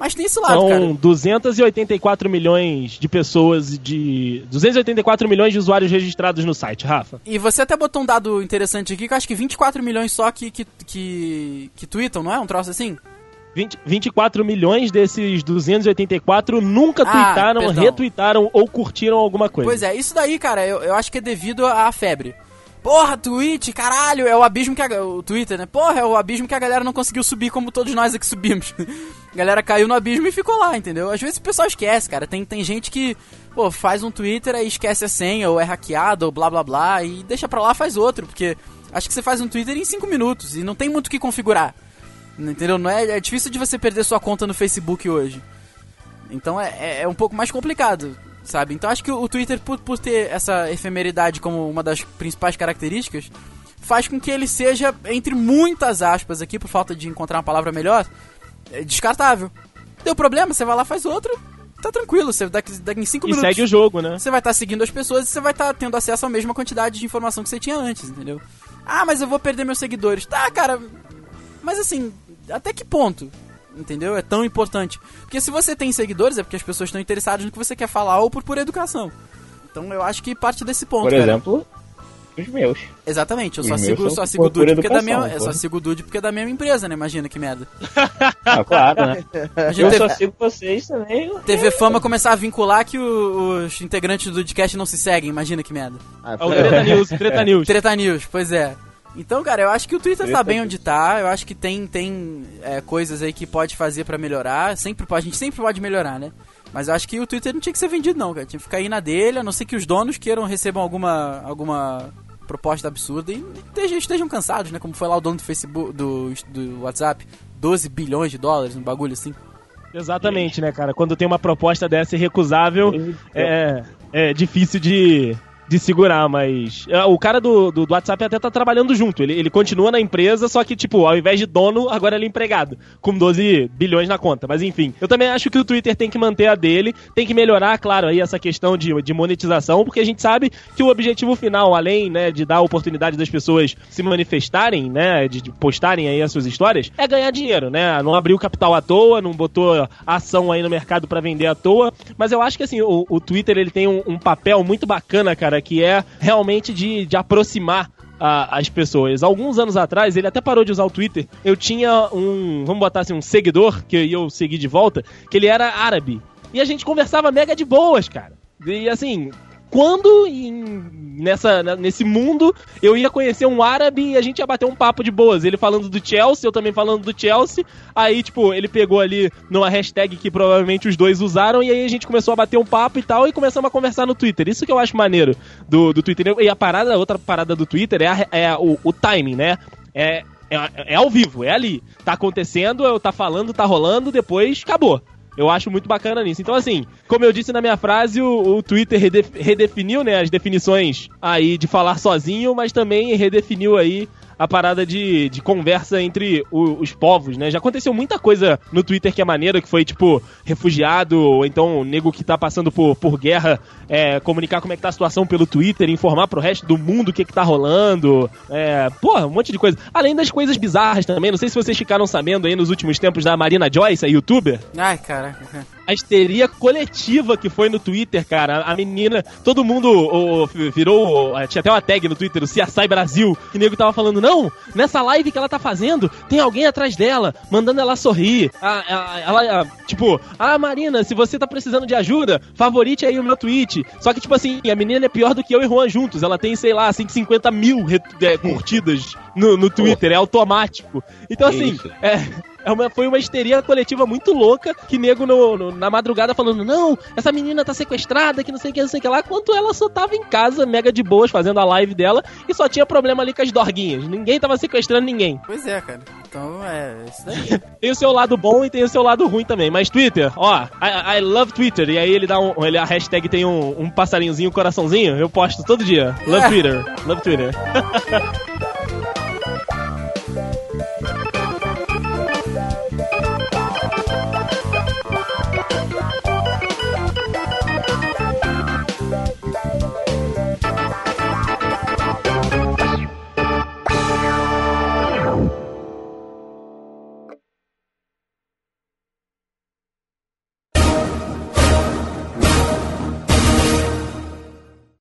Mas tem esse lado, cara. São 284 milhões de pessoas de. 284 milhões de usuários registrados no site, Rafa. E você até botou um dado interessante aqui, que eu acho que 24 milhões só que, que, que, que tweetam, não é? Um troço assim? 20, 24 milhões desses 284 nunca Ah, tweetaram, perdão. retweetaram ou curtiram alguma coisa. Pois é, isso daí, cara, eu, eu acho que é devido à febre. Porra, Twitch, caralho, é o abismo que a, o Twitter, né? Porra, é o abismo que a galera não conseguiu subir como todos nós aqui subimos. a galera caiu no abismo e ficou lá, entendeu? Às vezes o pessoal esquece, cara. Tem, tem gente que, pô, faz um Twitter aí esquece a senha, ou é hackeado, ou blá blá blá, e deixa pra lá, faz outro, porque acho que você faz um Twitter em 5 minutos e não tem muito o que configurar. Entendeu? Não é, é difícil de você perder sua conta no Facebook hoje. Então é, é, é um pouco mais complicado, sabe? Então acho que o Twitter, por, por ter essa efemeridade como uma das principais características, faz com que ele seja, entre muitas aspas aqui, por falta de encontrar uma palavra melhor, é descartável. Deu problema, você vai lá faz outro, tá tranquilo, você daqui, daqui em 5 E minutos. segue o jogo, né? Você vai estar seguindo as pessoas e você vai estar tendo acesso à mesma quantidade de informação que você tinha antes, entendeu? Ah, mas eu vou perder meus seguidores. Tá, cara. Mas assim, até que ponto? Entendeu? É tão importante. Porque se você tem seguidores é porque as pessoas estão interessadas no que você quer falar ou por pura educação. Então eu acho que parte desse ponto, Por cara. exemplo, os meus. Exatamente, eu Os só sigo, são só por sigo o Dude porque é da minha, eu só sigo o Dude porque é da mesma empresa, né? Imagina que merda. Ah, claro, né? Imagina Eu TV, só sigo vocês também. TV Fama começar a vincular que o- os integrantes do Dudcast não se seguem, imagina que merda. Ah, É o Treta News, Treta News. Treta News, pois é. Então, cara, eu acho que o Twitter tá Treta bem onde tá. Eu acho que tem, tem é, coisas aí que pode fazer pra melhorar. Sempre, a gente sempre pode melhorar, né? Mas eu acho que o Twitter não tinha que ser vendido, não, cara. Tinha que ficar aí na dele, a não ser que os donos queiram recebam alguma, alguma proposta absurda e estejam, estejam cansados, né? Como foi lá o dono do Facebook, do, do WhatsApp. 12 bilhões de dólares, um bagulho assim. Exatamente, né, cara? Quando tem uma proposta dessa irrecusável, é, é difícil de, de segurar, mas. é, O cara do, do, do WhatsApp até tá trabalhando junto. Ele, ele continua na empresa, só que, tipo, ao invés de dono, agora ele é empregado. Com 12 bilhões na conta. Mas enfim. Eu também acho que o Twitter tem que manter a dele, tem que melhorar, claro, aí essa questão de, de monetização, porque a gente sabe que o objetivo final, além, né, de dar a oportunidade das pessoas se manifestarem, né, de, de postarem aí as suas histórias, é ganhar dinheiro, né? Não abriu capital à toa, não botou ação aí no mercado pra vender à toa. Mas eu acho que assim, o, o Twitter ele tem um, um papel muito bacana, cara, que é realmente de, de aproximar a- as pessoas. Alguns anos atrás, ele até parou de usar o Twitter. Eu tinha um, vamos botar assim, um seguidor que eu segui de volta, que ele era árabe. E a gente conversava mega de boas, cara. E assim, quando em- nessa, nesse mundo eu ia conhecer um árabe e a gente ia bater um papo de boas. Ele falando do Chelsea, eu também falando do Chelsea. Aí, tipo, ele pegou ali numa hashtag que provavelmente os dois usaram e aí a gente começou a bater um papo e tal e começamos a conversar no Twitter. Isso que eu acho maneiro do, do Twitter. E a parada, outra parada do Twitter é, a- é o, o timing, né? É, é, é ao vivo, é ali. Tá acontecendo, eu tá falando, tá rolando, depois acabou. Eu acho muito bacana nisso. Então, assim, como eu disse na minha frase, o, o Twitter redef- redefiniu, né, as definições aí de falar sozinho, mas também redefiniu aí a parada de, de conversa entre o- os povos, né? Já aconteceu muita coisa no Twitter que é maneira, que foi, tipo, refugiado, ou então nego que tá passando por, por guerra, é, comunicar como é que tá a situação pelo Twitter, informar pro resto do mundo o que que tá rolando. É, porra, um monte de coisa. Além das coisas bizarras também, não sei se vocês ficaram sabendo aí nos últimos tempos da Marina Joyce, a youtuber, Ai, cara. A histeria coletiva que foi no Twitter, cara. A menina, todo mundo ô, virou. ó, Tinha até uma tag no Twitter, o CSI Brasil, que o nego tava falando: não, nessa live que ela tá fazendo, tem alguém atrás dela, mandando ela sorrir. A- ela, tipo, ah, Marina, se você tá precisando de ajuda, favorite aí o meu tweet. Só que, tipo assim, a menina é pior do que eu e Juan juntos. Ela tem, sei lá, 150 mil é, curtidas no, no Twitter, é automático. Então, assim, é. É uma, foi uma histeria coletiva muito louca que nego no- no- na madrugada falando: não, essa menina tá sequestrada, que não sei o que, não sei o que lá, enquanto ela só tava em casa, mega de boas, fazendo a live dela e só tinha problema ali com as dorguinhas. Ninguém tava sequestrando ninguém. Pois é, cara. Então é isso daí. Tem o seu lado bom e tem o seu lado ruim também. Mas Twitter, ó, I, I love Twitter. E aí ele dá um. Ele, a hashtag tem um, um passarinhozinho, um coraçãozinho. Eu posto todo dia. Love É. Twitter. Love Twitter.